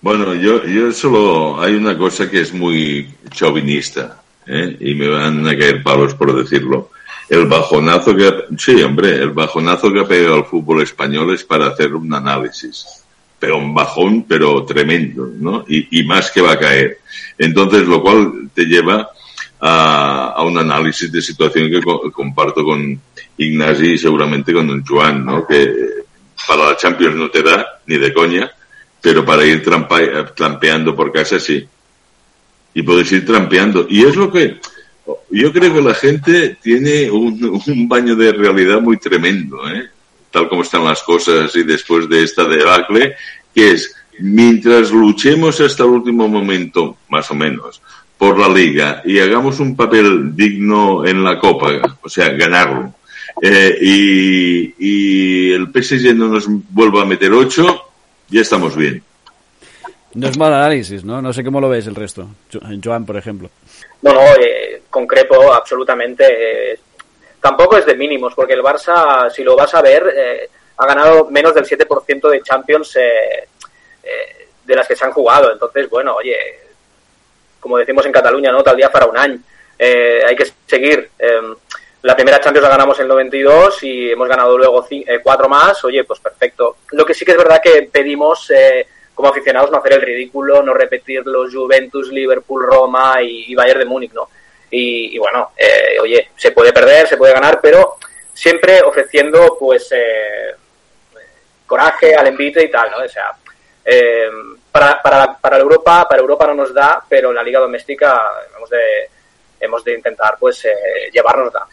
Bueno, yo, yo solo hay una cosa que es muy chauvinista ¿eh? y me van a caer palos por decirlo. El bajonazo que sí, hombre, el bajonazo que ha pegado el fútbol español es para hacer un análisis. Pero un bajón, pero tremendo, ¿no? Y, y más que va a caer. Entonces, lo cual te lleva a, a un análisis de situación que co comparto con Ignasi y seguramente con el Joan, ¿no? Que para la Champions no te da, ni de coña, pero para ir trampa, trampeando por casa sí. Y puedes ir trampeando. Y es lo que yo creo que la gente tiene un, un baño de realidad muy tremendo, ¿eh? tal como están las cosas y después de esta debacle, que es, mientras luchemos hasta el último momento, más o menos, por la liga y hagamos un papel digno en la Copa, o sea, ganarlo, eh, y, y el PSG no nos vuelva a meter ocho, ya estamos bien. No es mal análisis, ¿no? No sé cómo lo ves el resto. Joan, por ejemplo. No, no, eh, concreto absolutamente. Eh, tampoco es de mínimos, porque el Barça, si lo vas a ver, eh, ha ganado menos del 7% de Champions eh, eh, de las que se han jugado. Entonces, bueno, oye, como decimos en Cataluña, ¿no? Tal día para un año. Eh, hay que seguir. La primera Champions la ganamos en el 92 y hemos ganado luego cuatro más. Oye, pues perfecto. Lo que sí que es verdad que pedimos como aficionados no hacer el ridículo, no repetir los Juventus, Liverpool, Roma y, y Bayern de Múnich, ¿no? Y, y bueno, eh, oye, se puede perder, se puede ganar, pero siempre ofreciendo pues eh, coraje al envite y tal, ¿no? O sea, eh, para, para, para Europa, para Europa no nos da, pero en la liga doméstica hemos de, hemos de intentar pues eh, llevarnos da.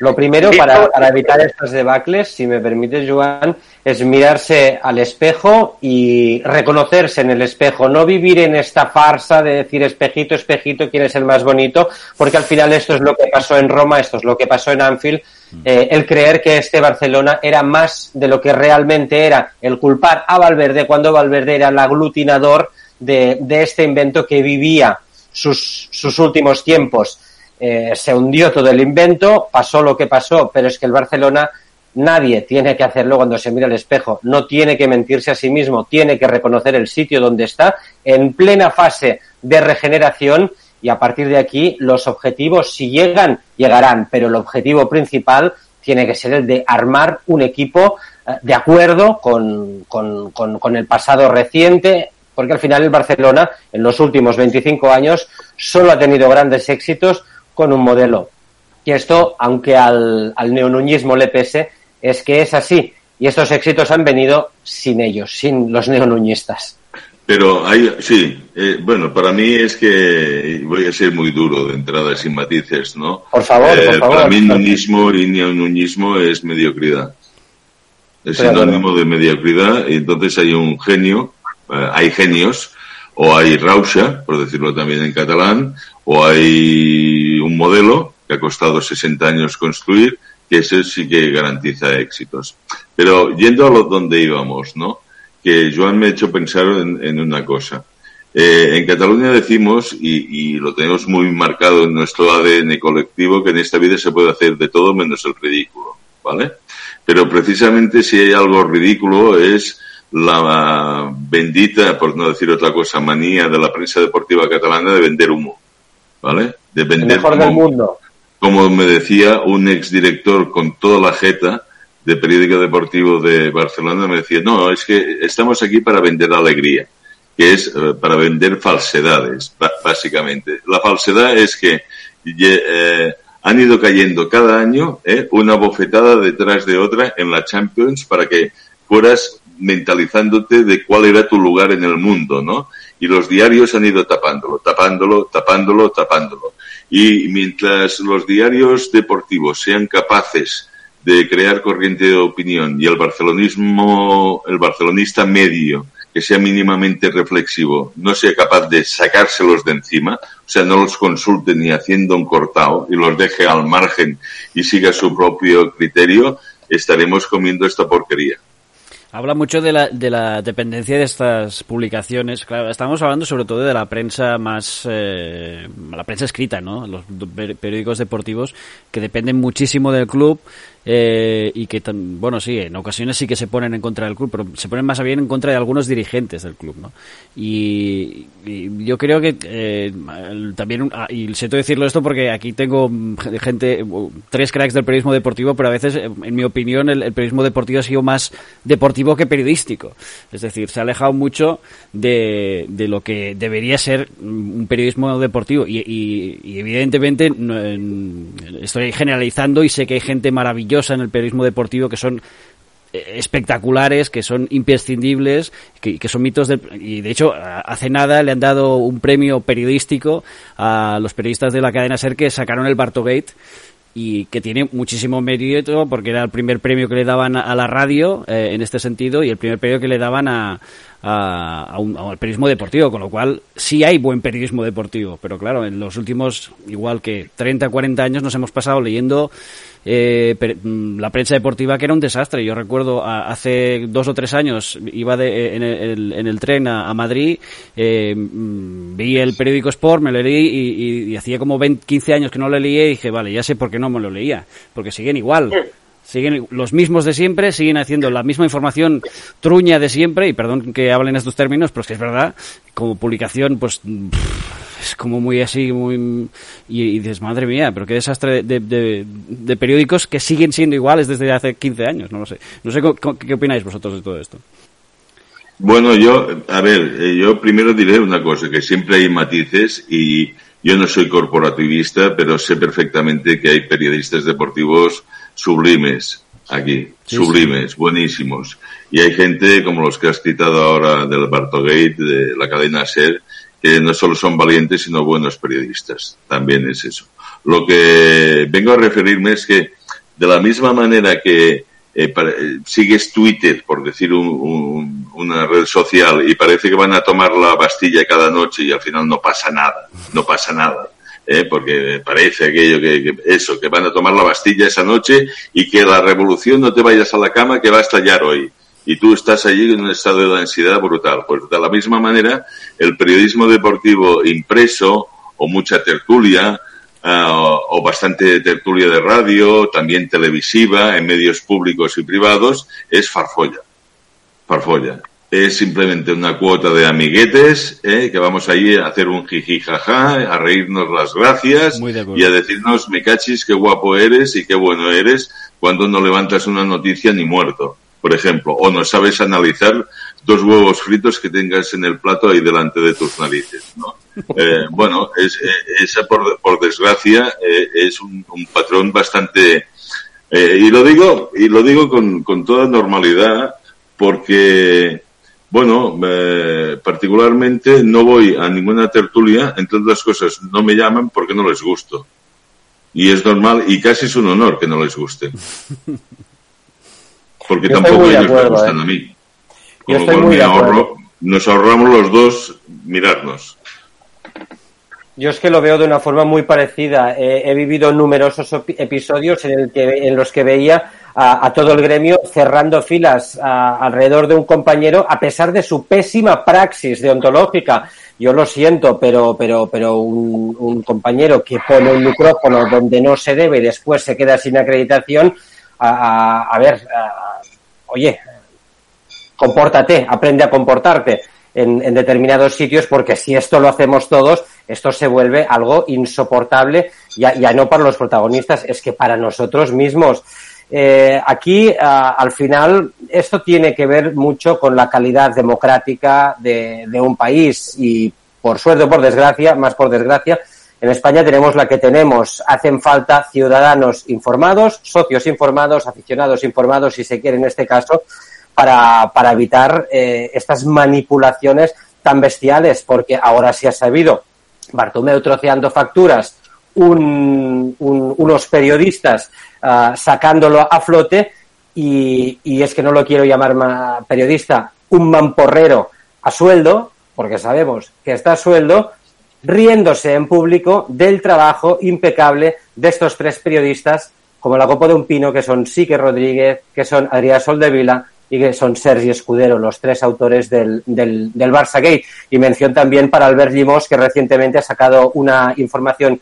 Lo primero, para, para, evitar estos debacles, si me permites, Joan, es mirarse al espejo y reconocerse en el espejo, no vivir en esta farsa de decir espejito, espejito, quién es el más bonito, porque al final esto es lo que pasó en Roma, esto es lo que pasó en Anfield, eh, el creer que este Barcelona era más de lo que realmente era, el culpar a Valverde cuando Valverde era el aglutinador de, de este invento que vivía sus, sus últimos tiempos eh, se hundió todo el invento, pasó lo que pasó, pero es que el Barcelona nadie tiene que hacerlo cuando se mira al espejo, no tiene que mentirse a sí mismo, tiene que reconocer el sitio donde está en plena fase de regeneración y a partir de aquí los objetivos si llegan, llegarán, pero el objetivo principal tiene que ser el de armar un equipo eh, de acuerdo con, con, con, el pasado reciente, porque al final el Barcelona en los últimos 25 años solo ha tenido grandes éxitos con un modelo. Y esto, aunque al, al neonuñismo le pese, es que es así. Y estos éxitos han venido sin ellos, sin los neonuñistas. Pero hay, sí, eh, bueno, para mí es que voy a ser muy duro de entrada sin matices, ¿no? Por favor, eh, por favor. Para mí nuñismo y neonuñismo es mediocridad. Es sinónimo de mediocridad y entonces hay un genio, eh, hay genios, o hay rausha, por decirlo también en catalán, o hay un modelo que ha costado 60 años construir, que ese sí que garantiza éxitos. Pero yendo a lo donde íbamos, ¿no? Que Joan me ha hecho pensar en, una cosa. Eh, en Cataluña decimos, y, y, lo tenemos muy marcado en nuestro ADN colectivo, que en esta vida se puede hacer de todo menos el ridículo, ¿vale? Pero precisamente si hay algo ridículo es la bendita, por no decir otra cosa, manía de la prensa deportiva catalana de vender humo, ¿vale? De vender el mejor humo. del mundo. Como me decía un exdirector con toda la jeta de periódico deportivo de Barcelona me decía, no, es que estamos aquí para vender alegría, que es eh, para vender falsedades, básicamente. La falsedad es que eh, han ido cayendo cada año eh, una bofetada detrás de otra en la Champions para que fueras mentalizándote de cuál era tu lugar en el mundo, ¿no? Y los diarios han ido tapándolo, tapándolo, tapándolo, tapándolo. Y mientras los diarios deportivos sean capaces de crear corriente de opinión y el barcelonismo, el barcelonista medio, que sea mínimamente reflexivo, no sea capaz de sacárselos de encima, o sea, no los consulte ni haciendo un cortado y los deje al margen y siga su propio criterio, estaremos comiendo esta porquería. Habla mucho de la, de la dependencia de estas publicaciones. Claro, estamos hablando sobre todo de la prensa más, eh, la prensa escrita, ¿no? Los periódicos deportivos que dependen muchísimo del club eh, y que, bueno, sí, en ocasiones sí que se ponen en contra del club, pero se ponen más bien en contra de algunos dirigentes del club, ¿no? Y, yo creo que eh, también, ah, y siento decirlo esto porque aquí tengo gente, tres cracks del periodismo deportivo, pero a veces, en mi opinión, el, periodismo deportivo ha sido más deportivo que periodístico. Es decir, se ha alejado mucho de, de lo que debería ser un periodismo deportivo. Y, y evidentemente, estoy generalizando y sé que hay gente maravillosa en el periodismo deportivo que son eh, espectaculares, que son imprescindibles, que, son mitos y de hecho hace nada le han dado un premio periodístico a los periodistas de la cadena Ser que sacaron el Bartogate y que tiene muchísimo mérito porque era el primer premio que le daban a la radio eh, en este sentido y el primer premio que le daban a, al periodismo deportivo, con lo cual sí hay buen periodismo deportivo, pero claro, en los últimos igual que 30, 40 años nos hemos pasado leyendo eh, mm, la prensa deportiva que era un desastre. Yo recuerdo hace dos o tres años iba de, en, el, tren a, Madrid, eh, mm, vi el periódico Sport, me lo leí y, hacía como 20, 15 años que no lo leía y dije, vale, ya sé por qué no me lo leía, porque siguen igual. Siguen los mismos de siempre, siguen haciendo la misma información truña de siempre, y perdón que hablen estos términos, pero es que es verdad, como publicación, pues es como muy así, muy... Y, dices, madre mía, pero qué desastre de, periódicos que siguen siendo iguales desde hace 15 años, no lo sé. No sé qué, opináis vosotros de todo esto. Bueno, yo, a ver, eh, yo primero diré una cosa, que siempre hay matices y yo no soy corporativista, pero sé perfectamente que hay periodistas deportivos sublimes aquí, sublimes, buenísimos. Y hay gente como los que has citado ahora del Bartogate, de la cadena SER, que no solo son valientes, sino buenos periodistas. También es eso. Lo que vengo a referirme es que, de la misma manera que eh, sigues Twitter, por decir una red social, y parece que van a tomar la Bastilla cada noche y al final no pasa nada, no pasa nada. ¿eh? porque parece aquello que, eso, que van a tomar la Bastilla esa noche y que la revolución no te vayas a la cama que va a estallar hoy y tú estás allí en un estado de ansiedad brutal. Pues de la misma manera, el periodismo deportivo impreso o mucha tertulia ah, o, bastante tertulia de radio, también televisiva, en medios públicos y privados, es farfolla. Farfolla. Es simplemente una cuota de amiguetes ¿eh? que vamos ahí a hacer un jiji jaja, a reírnos las gracias y a decirnos, me cachis, qué guapo eres y qué bueno eres cuando no levantas una noticia ni muerto por ejemplo, o no sabes analizar dos huevos fritos que tengas en el plato ahí delante de tus narices, ¿no? Eh, bueno, es, eh, esa por, por desgracia eh, es un, patrón bastante y lo digo y lo digo con, con toda normalidad porque bueno, particularmente no voy a ninguna tertulia, entre otras cosas, no me llaman porque no les gusto. Y es normal, y casi es un honor que no les guste. porque tampoco ellos me gustan ¿eh? a mí. Con lo cual me ahorro, nos ahorramos los dos mirarnos. Yo es que lo veo de una forma muy parecida. he vivido numerosos episodios en, el que, en los que veía a, todo el gremio cerrando filas alrededor de un compañero a pesar de su pésima praxis deontológica. Yo lo siento, pero, pero, pero un, un compañero que pone un micrófono donde no se debe y después se queda sin acreditación, a, a, ver, oye, compórtate, aprende a comportarte en, determinados sitios, porque si esto lo hacemos todos, esto se vuelve algo insoportable, ya, ya no para los protagonistas, es que para nosotros mismos. Eh, aquí, al final, esto tiene que ver mucho con la calidad democrática de, de un país y, por suerte o por desgracia, más por desgracia, en España tenemos la que tenemos. Hacen falta ciudadanos informados, socios informados, aficionados informados, si se quiere en este caso, para, para evitar eh, estas manipulaciones tan bestiales, porque ahora sí ha sabido Bartomeu troceando facturas, un, unos periodistas uh, sacándolo a flote y, y, es que no lo quiero llamar periodista, un mamporrero a sueldo, porque sabemos que está a sueldo, riéndose en público del trabajo impecable de estos tres periodistas, como la copa de un pino, que son Sique Rodríguez, que son Adrián Soldevila y que son Sergi Escudero, los tres autores del, del, del Barça Gate. Y mención también para Albert Limos, que recientemente ha sacado una información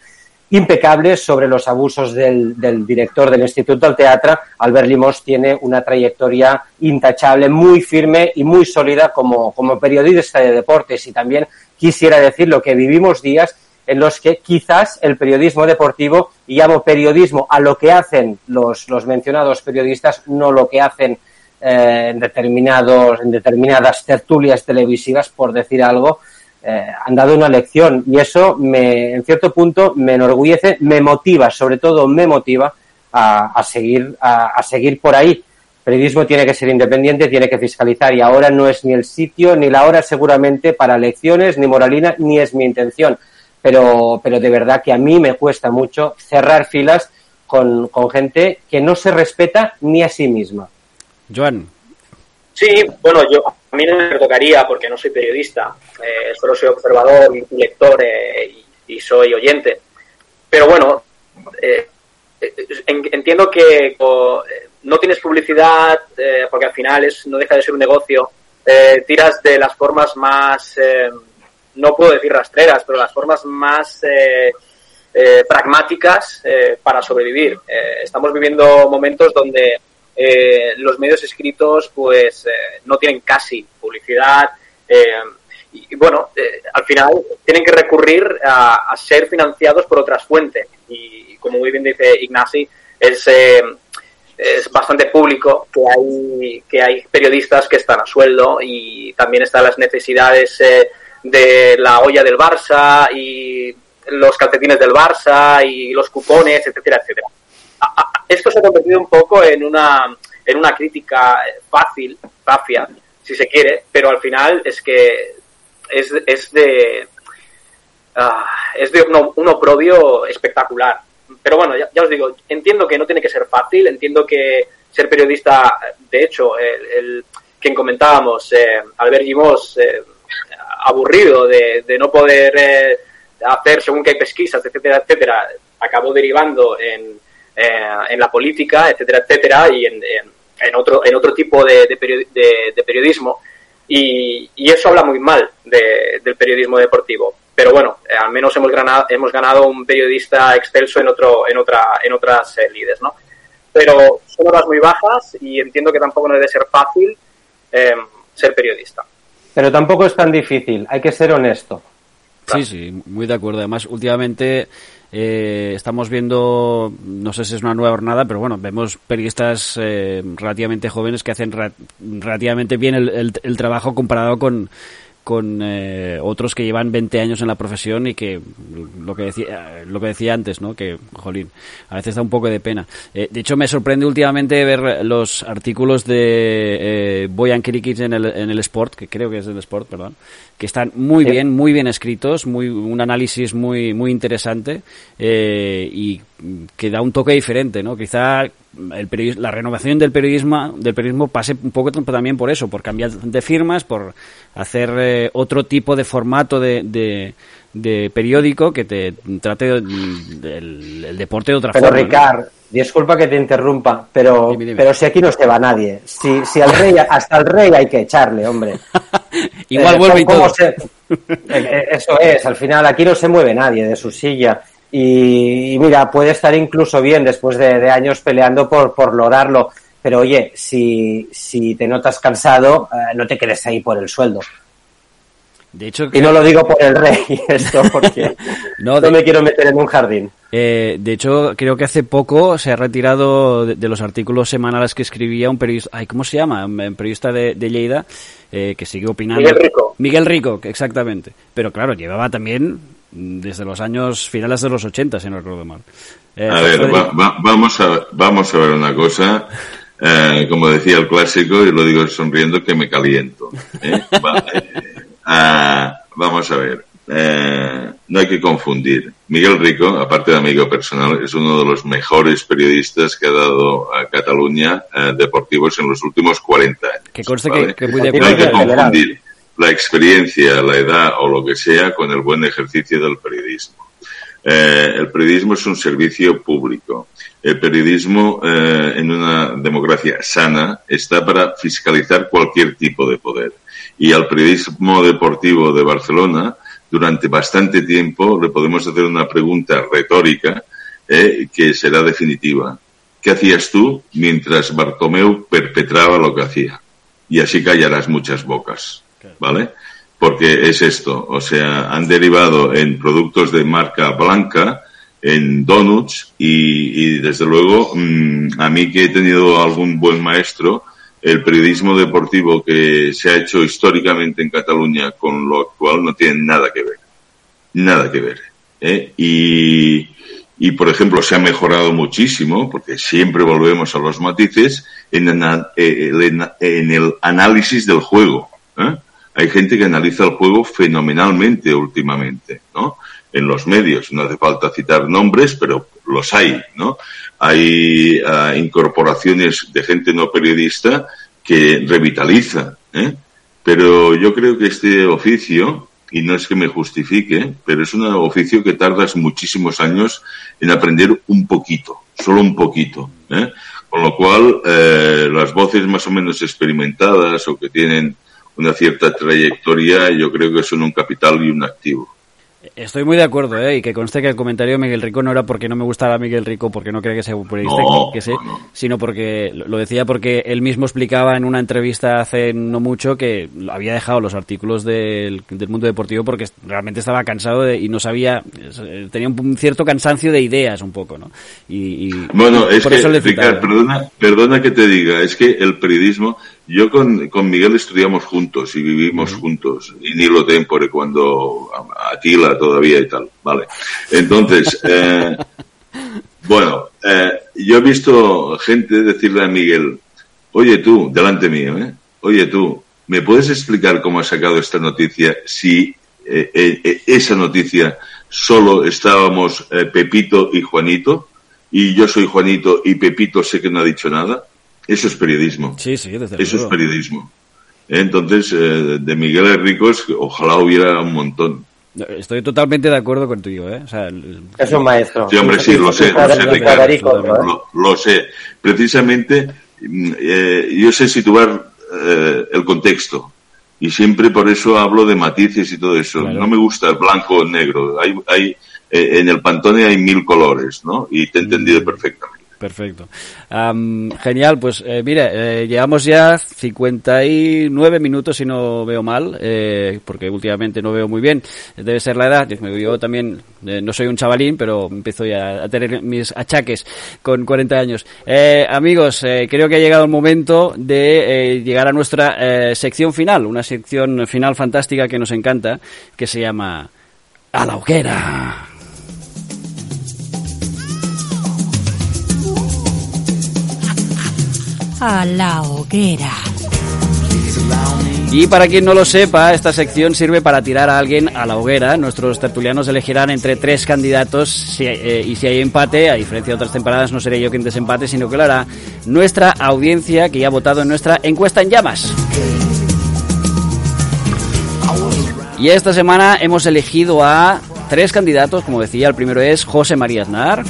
impecable sobre los abusos del, del, director del Instituto del Teatro. Albert Limos tiene una trayectoria intachable, muy firme y muy sólida como, como periodista de deportes y también quisiera decir lo que vivimos días en los que quizás el periodismo deportivo, y llamo periodismo a lo que hacen los, los mencionados periodistas, no lo que hacen eh, en, determinados, en determinadas tertulias televisivas, por decir algo, eh, han dado una lección y eso me, en cierto punto me enorgullece, me motiva, sobre todo me motiva a, a seguir, a, a seguir por ahí periodismo tiene que ser independiente, tiene que fiscalizar y ahora no es ni el sitio ni la hora seguramente para elecciones, ni moralina, ni es mi intención. Pero, pero de verdad que a mí me cuesta mucho cerrar filas con, con gente que no se respeta ni a sí misma. Joan. Sí, bueno, yo a mí no me tocaría porque no soy periodista, eh, solo soy observador, lector eh, y, soy oyente. Pero bueno, eh, entiendo que no tienes publicidad, porque al final es, no deja de ser un negocio, tiras de las formas más, no puedo decir rastreras, pero las formas más pragmáticas para sobrevivir. estamos viviendo momentos donde los medios escritos pues no tienen casi publicidad. y, bueno, al final tienen que recurrir a, a, ser financiados por otras fuentes. Y como muy bien dice Ignasi, es es bastante público que hay, que hay periodistas que están a sueldo y también están las necesidades eh, de la olla del Barça y los calcetines del Barça y los cupones, etcétera, etcétera. Esto se ha convertido un poco en una, en una crítica fácil, fafia, si se quiere, pero al final es que es, es de uh, es de un, un oprobio espectacular. Pero bueno, ya, ya, os digo, entiendo que no tiene que ser fácil, entiendo que ser periodista, de hecho, el, el quien comentábamos, eh, Albert Gimos, eh, aburrido de, de, no poder eh, hacer según que hay pesquisas, etcétera, etcétera, acabó derivando en, eh, en la política, etcétera, etcétera, y en, en, en otro, en otro tipo de, de, period de, de periodismo. Y, y, eso habla muy mal de, del periodismo deportivo pero bueno, eh, al menos hemos ganado, hemos ganado un periodista excelso en otro, en otra, en otras eh, lides, ¿no? Pero son horas muy bajas y entiendo que tampoco no debe ser fácil eh, ser periodista. Pero tampoco es tan difícil, hay que ser honesto. Sí, sí, muy de acuerdo. Además, últimamente eh, estamos viendo, no sé si es una nueva jornada, pero bueno, vemos periodistas eh, relativamente jóvenes que hacen relativamente bien el, el, el trabajo comparado con con eh, otros que llevan 20 años en la profesión y que lo que decía lo que decía antes no que jolín a veces da un poco de pena. Eh, de hecho me sorprende últimamente ver los artículos de eh, Boyan Kirikic en el en el Sport que creo que es del Sport perdón que están muy sí. bien muy bien escritos muy un análisis muy muy interesante eh, y que da un toque diferente no quizá el la renovación del periodismo del periodismo pase un poco también por eso por cambiar de firmas por hacer eh, otro tipo de formato de, de, de, periódico que te trate del el deporte de otra pero forma Ricard ¿no? disculpa que te interrumpa pero dime, dime. pero si aquí no se va nadie. Si, si al rey hasta el rey hay que echarle hombre. Igual eh, vuelve y todo. se, eh, eso es al final aquí no se mueve nadie de su silla y, y, mira, puede estar incluso bien después de, de años peleando por, por lograrlo. Pero oye, si, si te notas cansado, eh, no te quedes ahí por el sueldo. De hecho, y no lo digo por el rey, esto, porque no, me quiero meter en un jardín. Eh, de hecho, creo que hace poco se ha retirado de, los artículos semanales que escribía un periodista, ay, ¿cómo se llama? Un periodista de, Lleida, eh, que sigue opinando. Miguel Rico. Miguel Rico, exactamente. Pero claro, llevaba también desde los años finales de los 80, si no recuerdo mal. Eh, a ver, vamos, a, vamos a ver una cosa. Eh, como decía el clásico, y lo digo sonriendo, que me caliento. ¿eh? Ah, vamos a ver. no hay que confundir. Miguel Rico, aparte de amigo personal, es uno de los mejores periodistas que ha dado a Cataluña deportivos en los últimos 40 años. Que conste que, que muy de No hay que confundir la experiencia, la edad o lo que sea con el buen ejercicio del periodismo. Eh, el periodismo es un servicio público. El periodismo eh, en una democracia sana está para fiscalizar cualquier tipo de poder. Y al periodismo deportivo de Barcelona, durante bastante tiempo, le podemos hacer una pregunta retórica eh, que será definitiva. ¿Qué hacías tú mientras Bartomeu perpetraba lo que hacía? Y así callarás muchas bocas. ¿Vale? Porque es esto, o sea, han derivado en productos de marca blanca, en donuts y, desde luego mm, a mí que he tenido algún buen maestro, el periodismo deportivo que se ha hecho históricamente en Cataluña con lo actual no tiene nada que ver, nada que ver. ¿eh? Y, y, por ejemplo, se ha mejorado muchísimo, porque siempre volvemos a los matices, en, en el análisis del juego. ¿eh? Hay gente que analiza el juego fenomenalmente últimamente, ¿no? En los medios, no hace falta citar nombres, pero los hay, ¿no? Hay ah, incorporaciones de gente no periodista que revitaliza, ¿eh? Pero yo creo que este oficio, y no es que me justifique, pero es un oficio que tardas muchísimos años en aprender un poquito, solo un poquito, ¿eh? Con lo cual, eh, las voces más o menos experimentadas o que tienen una cierta trayectoria, yo creo que son un capital y un activo. Estoy muy de acuerdo, ¿eh? y que conste que el comentario de Miguel Rico no era porque no me gustara Miguel Rico, porque no cree que sea un periodista, que, sé, sino porque lo decía porque él mismo explicaba en una entrevista hace no mucho que había dejado los artículos del, mundo deportivo porque realmente estaba cansado de, y no sabía, tenía un cierto cansancio de ideas un poco, ¿no? Y, bueno, es que, Ricardo, perdona, perdona que te diga, es que el periodismo yo con, con Miguel estudiamos juntos y vivimos juntos, y ni lo tempore cuando Atila todavía y tal, vale. Entonces, eh, bueno, eh, yo he visto gente decirle a Miguel, oye tú, delante mío, ¿eh? Oye tú, ¿me puedes explicar cómo has sacado esta noticia si eh, eh, esa noticia solo estábamos Pepito y Juanito? Y yo soy Juanito y Pepito sé que no ha dicho nada. Eso es periodismo. Sí, sí, desde Eso es periodismo. Entonces, eh, de Miguel Enricos, ojalá hubiera un montón. Estoy totalmente de acuerdo contigo, ¿eh? es un maestro. Sí, hombre, sí, lo sé, lo sé, lo, sé. Precisamente, mm, eh, yo sé situar eh, el contexto. Y siempre por eso hablo de matices y todo eso. No me gusta el blanco o negro. Hay, hay, en el Pantone hay mil colores, ¿no? Y te he entendido mm. perfectamente. Perfecto. genial, pues eh, mire, eh, llevamos ya 59 minutos, si no veo mal, eh, porque últimamente no veo muy bien. Debe ser la edad. Yo también eh, no soy un chavalín, pero empiezo ya a tener mis achaques con 40 años. amigos, creo que ha llegado el momento de llegar a nuestra sección final, una sección final fantástica que nos encanta, que se llama A la hoguera. A la hoguera. Y para quien no lo sepa, esta sección sirve para tirar a alguien a la hoguera. Nuestros tertulianos elegirán entre tres candidatos eh, y si hay empate, a diferencia de otras temporadas, no seré yo quien desempate, sino que lo hará nuestra audiencia que ya ha votado en nuestra encuesta en llamas. Y esta semana hemos elegido a tres candidatos, como decía, el primero es José María Aznar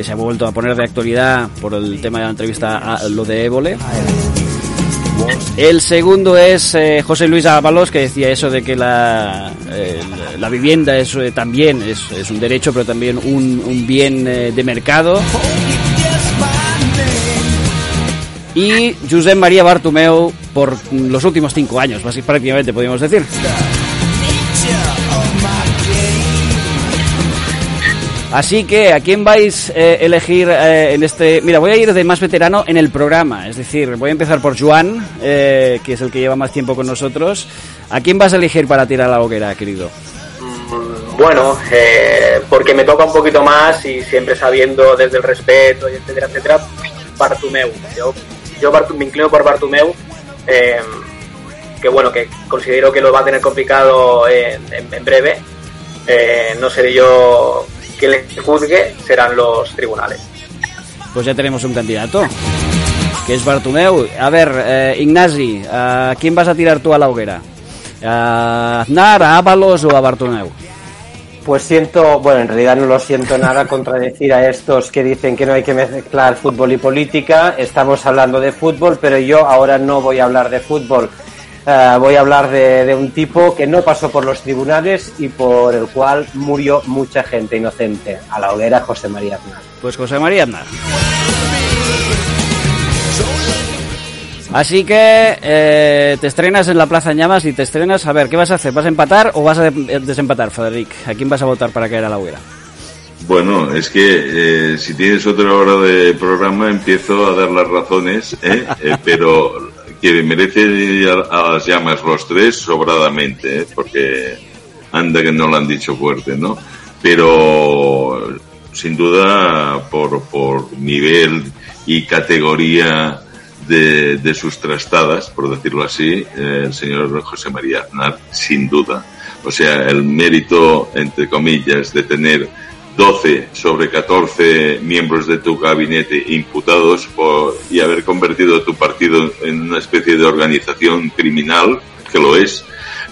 que se ha vuelto a poner de actualidad por el tema de la entrevista a lo de Évole. El segundo es eh, José Luis Ábalos, que decía eso de que la, eh, la vivienda es, eh, también es, un derecho, pero también un, bien de mercado. Y Josep María Bartomeu por los últimos cinco años, prácticamente podríamos decir. Así que, ¿a quién vais a eh, elegir eh, en este...? Mira, voy a ir de más veterano en el programa. Es decir, voy a empezar por Joan, eh, que es el que lleva más tiempo con nosotros. ¿A quién vas a elegir para tirar la hoguera, querido? Bueno, porque me toca un poquito más y siempre sabiendo desde el respeto y etcétera, etcétera, Bartumeu. Yo, yo me inclino por Bartumeu, que bueno, que considero que lo va a tener complicado en, en breve. no seré yo que le juzgue serán los tribunales. Pues ya tenemos un candidato, que es Bartumeu. A ver, eh, Ignasi, ¿a quién vas a tirar tú a la hoguera? ¿A Aznar, a Ábalos o a Bartumeu? Pues siento, bueno, en realidad no lo siento nada contradecir a estos que dicen que no hay que mezclar fútbol y política. Estamos hablando de fútbol, pero yo ahora no voy a hablar de fútbol. Eh, voy a hablar de, un tipo que no pasó por los tribunales y por el cual murió mucha gente inocente. A la hoguera José María Aznar. Pues José María Aznar. Así que eh, te estrenas en la Plaza Llamas y te estrenas. A ver, ¿qué vas a hacer? ¿Vas a empatar o vas a desempatar, Federic? ¿A quién vas a votar para caer a la hoguera? Bueno, es que eh, si tienes otra hora de programa empiezo a dar las razones, pero que merece a, las llamas los tres sobradamente, ¿eh? porque anda que no lo han dicho fuerte, ¿no? Pero sin duda por, por nivel y categoría de, de sus trastadas, por decirlo así, eh, el señor José María Aznar, sin duda. O sea, el mérito, entre comillas, de tener 12 sobre 14 miembros de tu gabinete imputados por, y haber convertido tu partido en una especie de organización criminal, que lo es,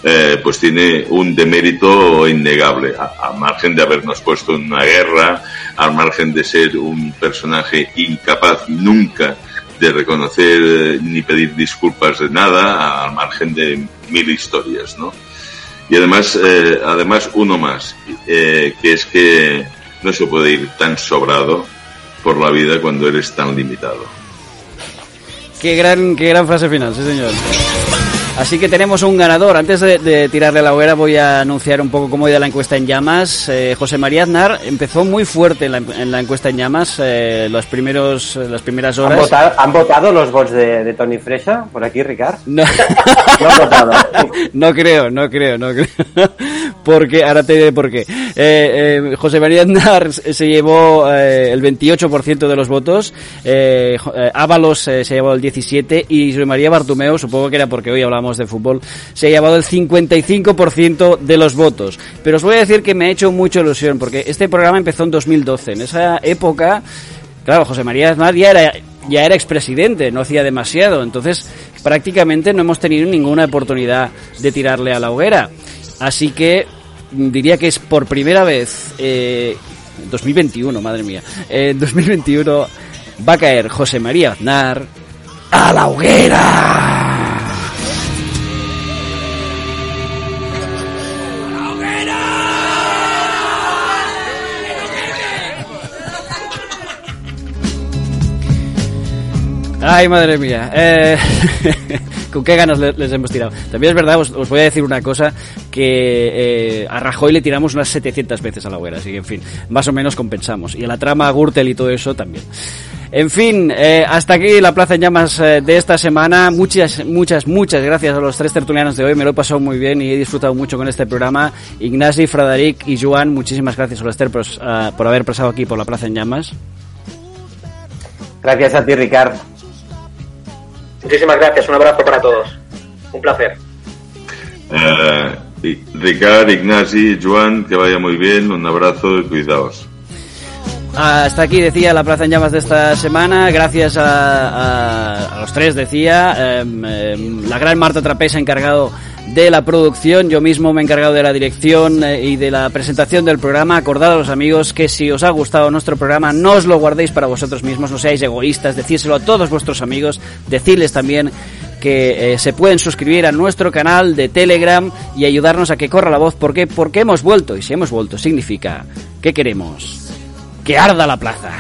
eh, pues tiene un demérito innegable, a, margen de habernos puesto en una guerra, al margen de ser un personaje incapaz nunca de reconocer eh, ni pedir disculpas de nada, al margen de mil historias, ¿no? Y además, eh, además uno más, que es que no se puede ir tan sobrado por la vida cuando eres tan limitado. Qué gran, qué gran frase final, sí señor. Así que tenemos un ganador. Antes de, tirarle la hoguera voy a anunciar un poco cómo ido la encuesta en llamas. Eh, José María Aznar empezó muy fuerte en la, encuesta en llamas eh, los primeros, las primeras horas. ¿Han votado, los votos de, Tony Fresha por aquí, Ricard? No. no han votado. No creo, no creo, no creo. Porque, ahora te diré por qué. Eh, José María Aznar se llevó el 28% de los votos. Ábalos se llevó el 17% y José María Bartumeo, supongo que era porque hoy hablamos de fútbol, se ha llevado el 55% de los votos. Pero os voy a decir que me ha hecho mucha ilusión, porque este programa empezó en 2012. En esa época, claro, José María Aznar ya era, ya era expresidente, no hacía demasiado. Entonces, prácticamente no hemos tenido ninguna oportunidad de tirarle a la hoguera. Así que diría que es por primera vez, eh, 2021, madre mía, en 2021 va a caer José María Aznar a la hoguera. Ay, madre mía. Eh, ¿Con qué ganas les hemos tirado? También es verdad, os, voy a decir una cosa, que eh, a Rajoy le tiramos unas 700 veces a la hoguera, así que en fin, más o menos compensamos. Y a la trama Gürtel y todo eso también. En fin, eh, hasta aquí la Plaza en Llamas de esta semana. Muchas, muchas, muchas gracias a los tres tertulianos de hoy. Me lo he pasado muy bien y he disfrutado mucho con este programa. Ignasi, Frederic y Joan, muchísimas gracias por, por haber pasado aquí por la Plaza en Llamas. Gracias a ti, Ricardo. Muchísimas gracias, un abrazo para todos. Un placer. Eh, Ricardo, Ignasi, Juan, que vaya muy bien, un abrazo y cuidaos. Hasta aquí decía la Plaza en Llamas de esta semana. Gracias a, los tres, decía. Em, em, la gran Marta Trapés ha encargado de la producción. Yo mismo me he encargado de la dirección eh, y de la presentación del programa. Acordad a los amigos que si os ha gustado nuestro programa, no os lo guardéis para vosotros mismos, no seáis egoístas, decírselo a todos vuestros amigos, decirles también que eh, se pueden suscribir a nuestro canal de Telegram y ayudarnos a que corra la voz. ¿Por qué? Porque hemos vuelto. Y si hemos vuelto, significa que queremos que arda la plaza.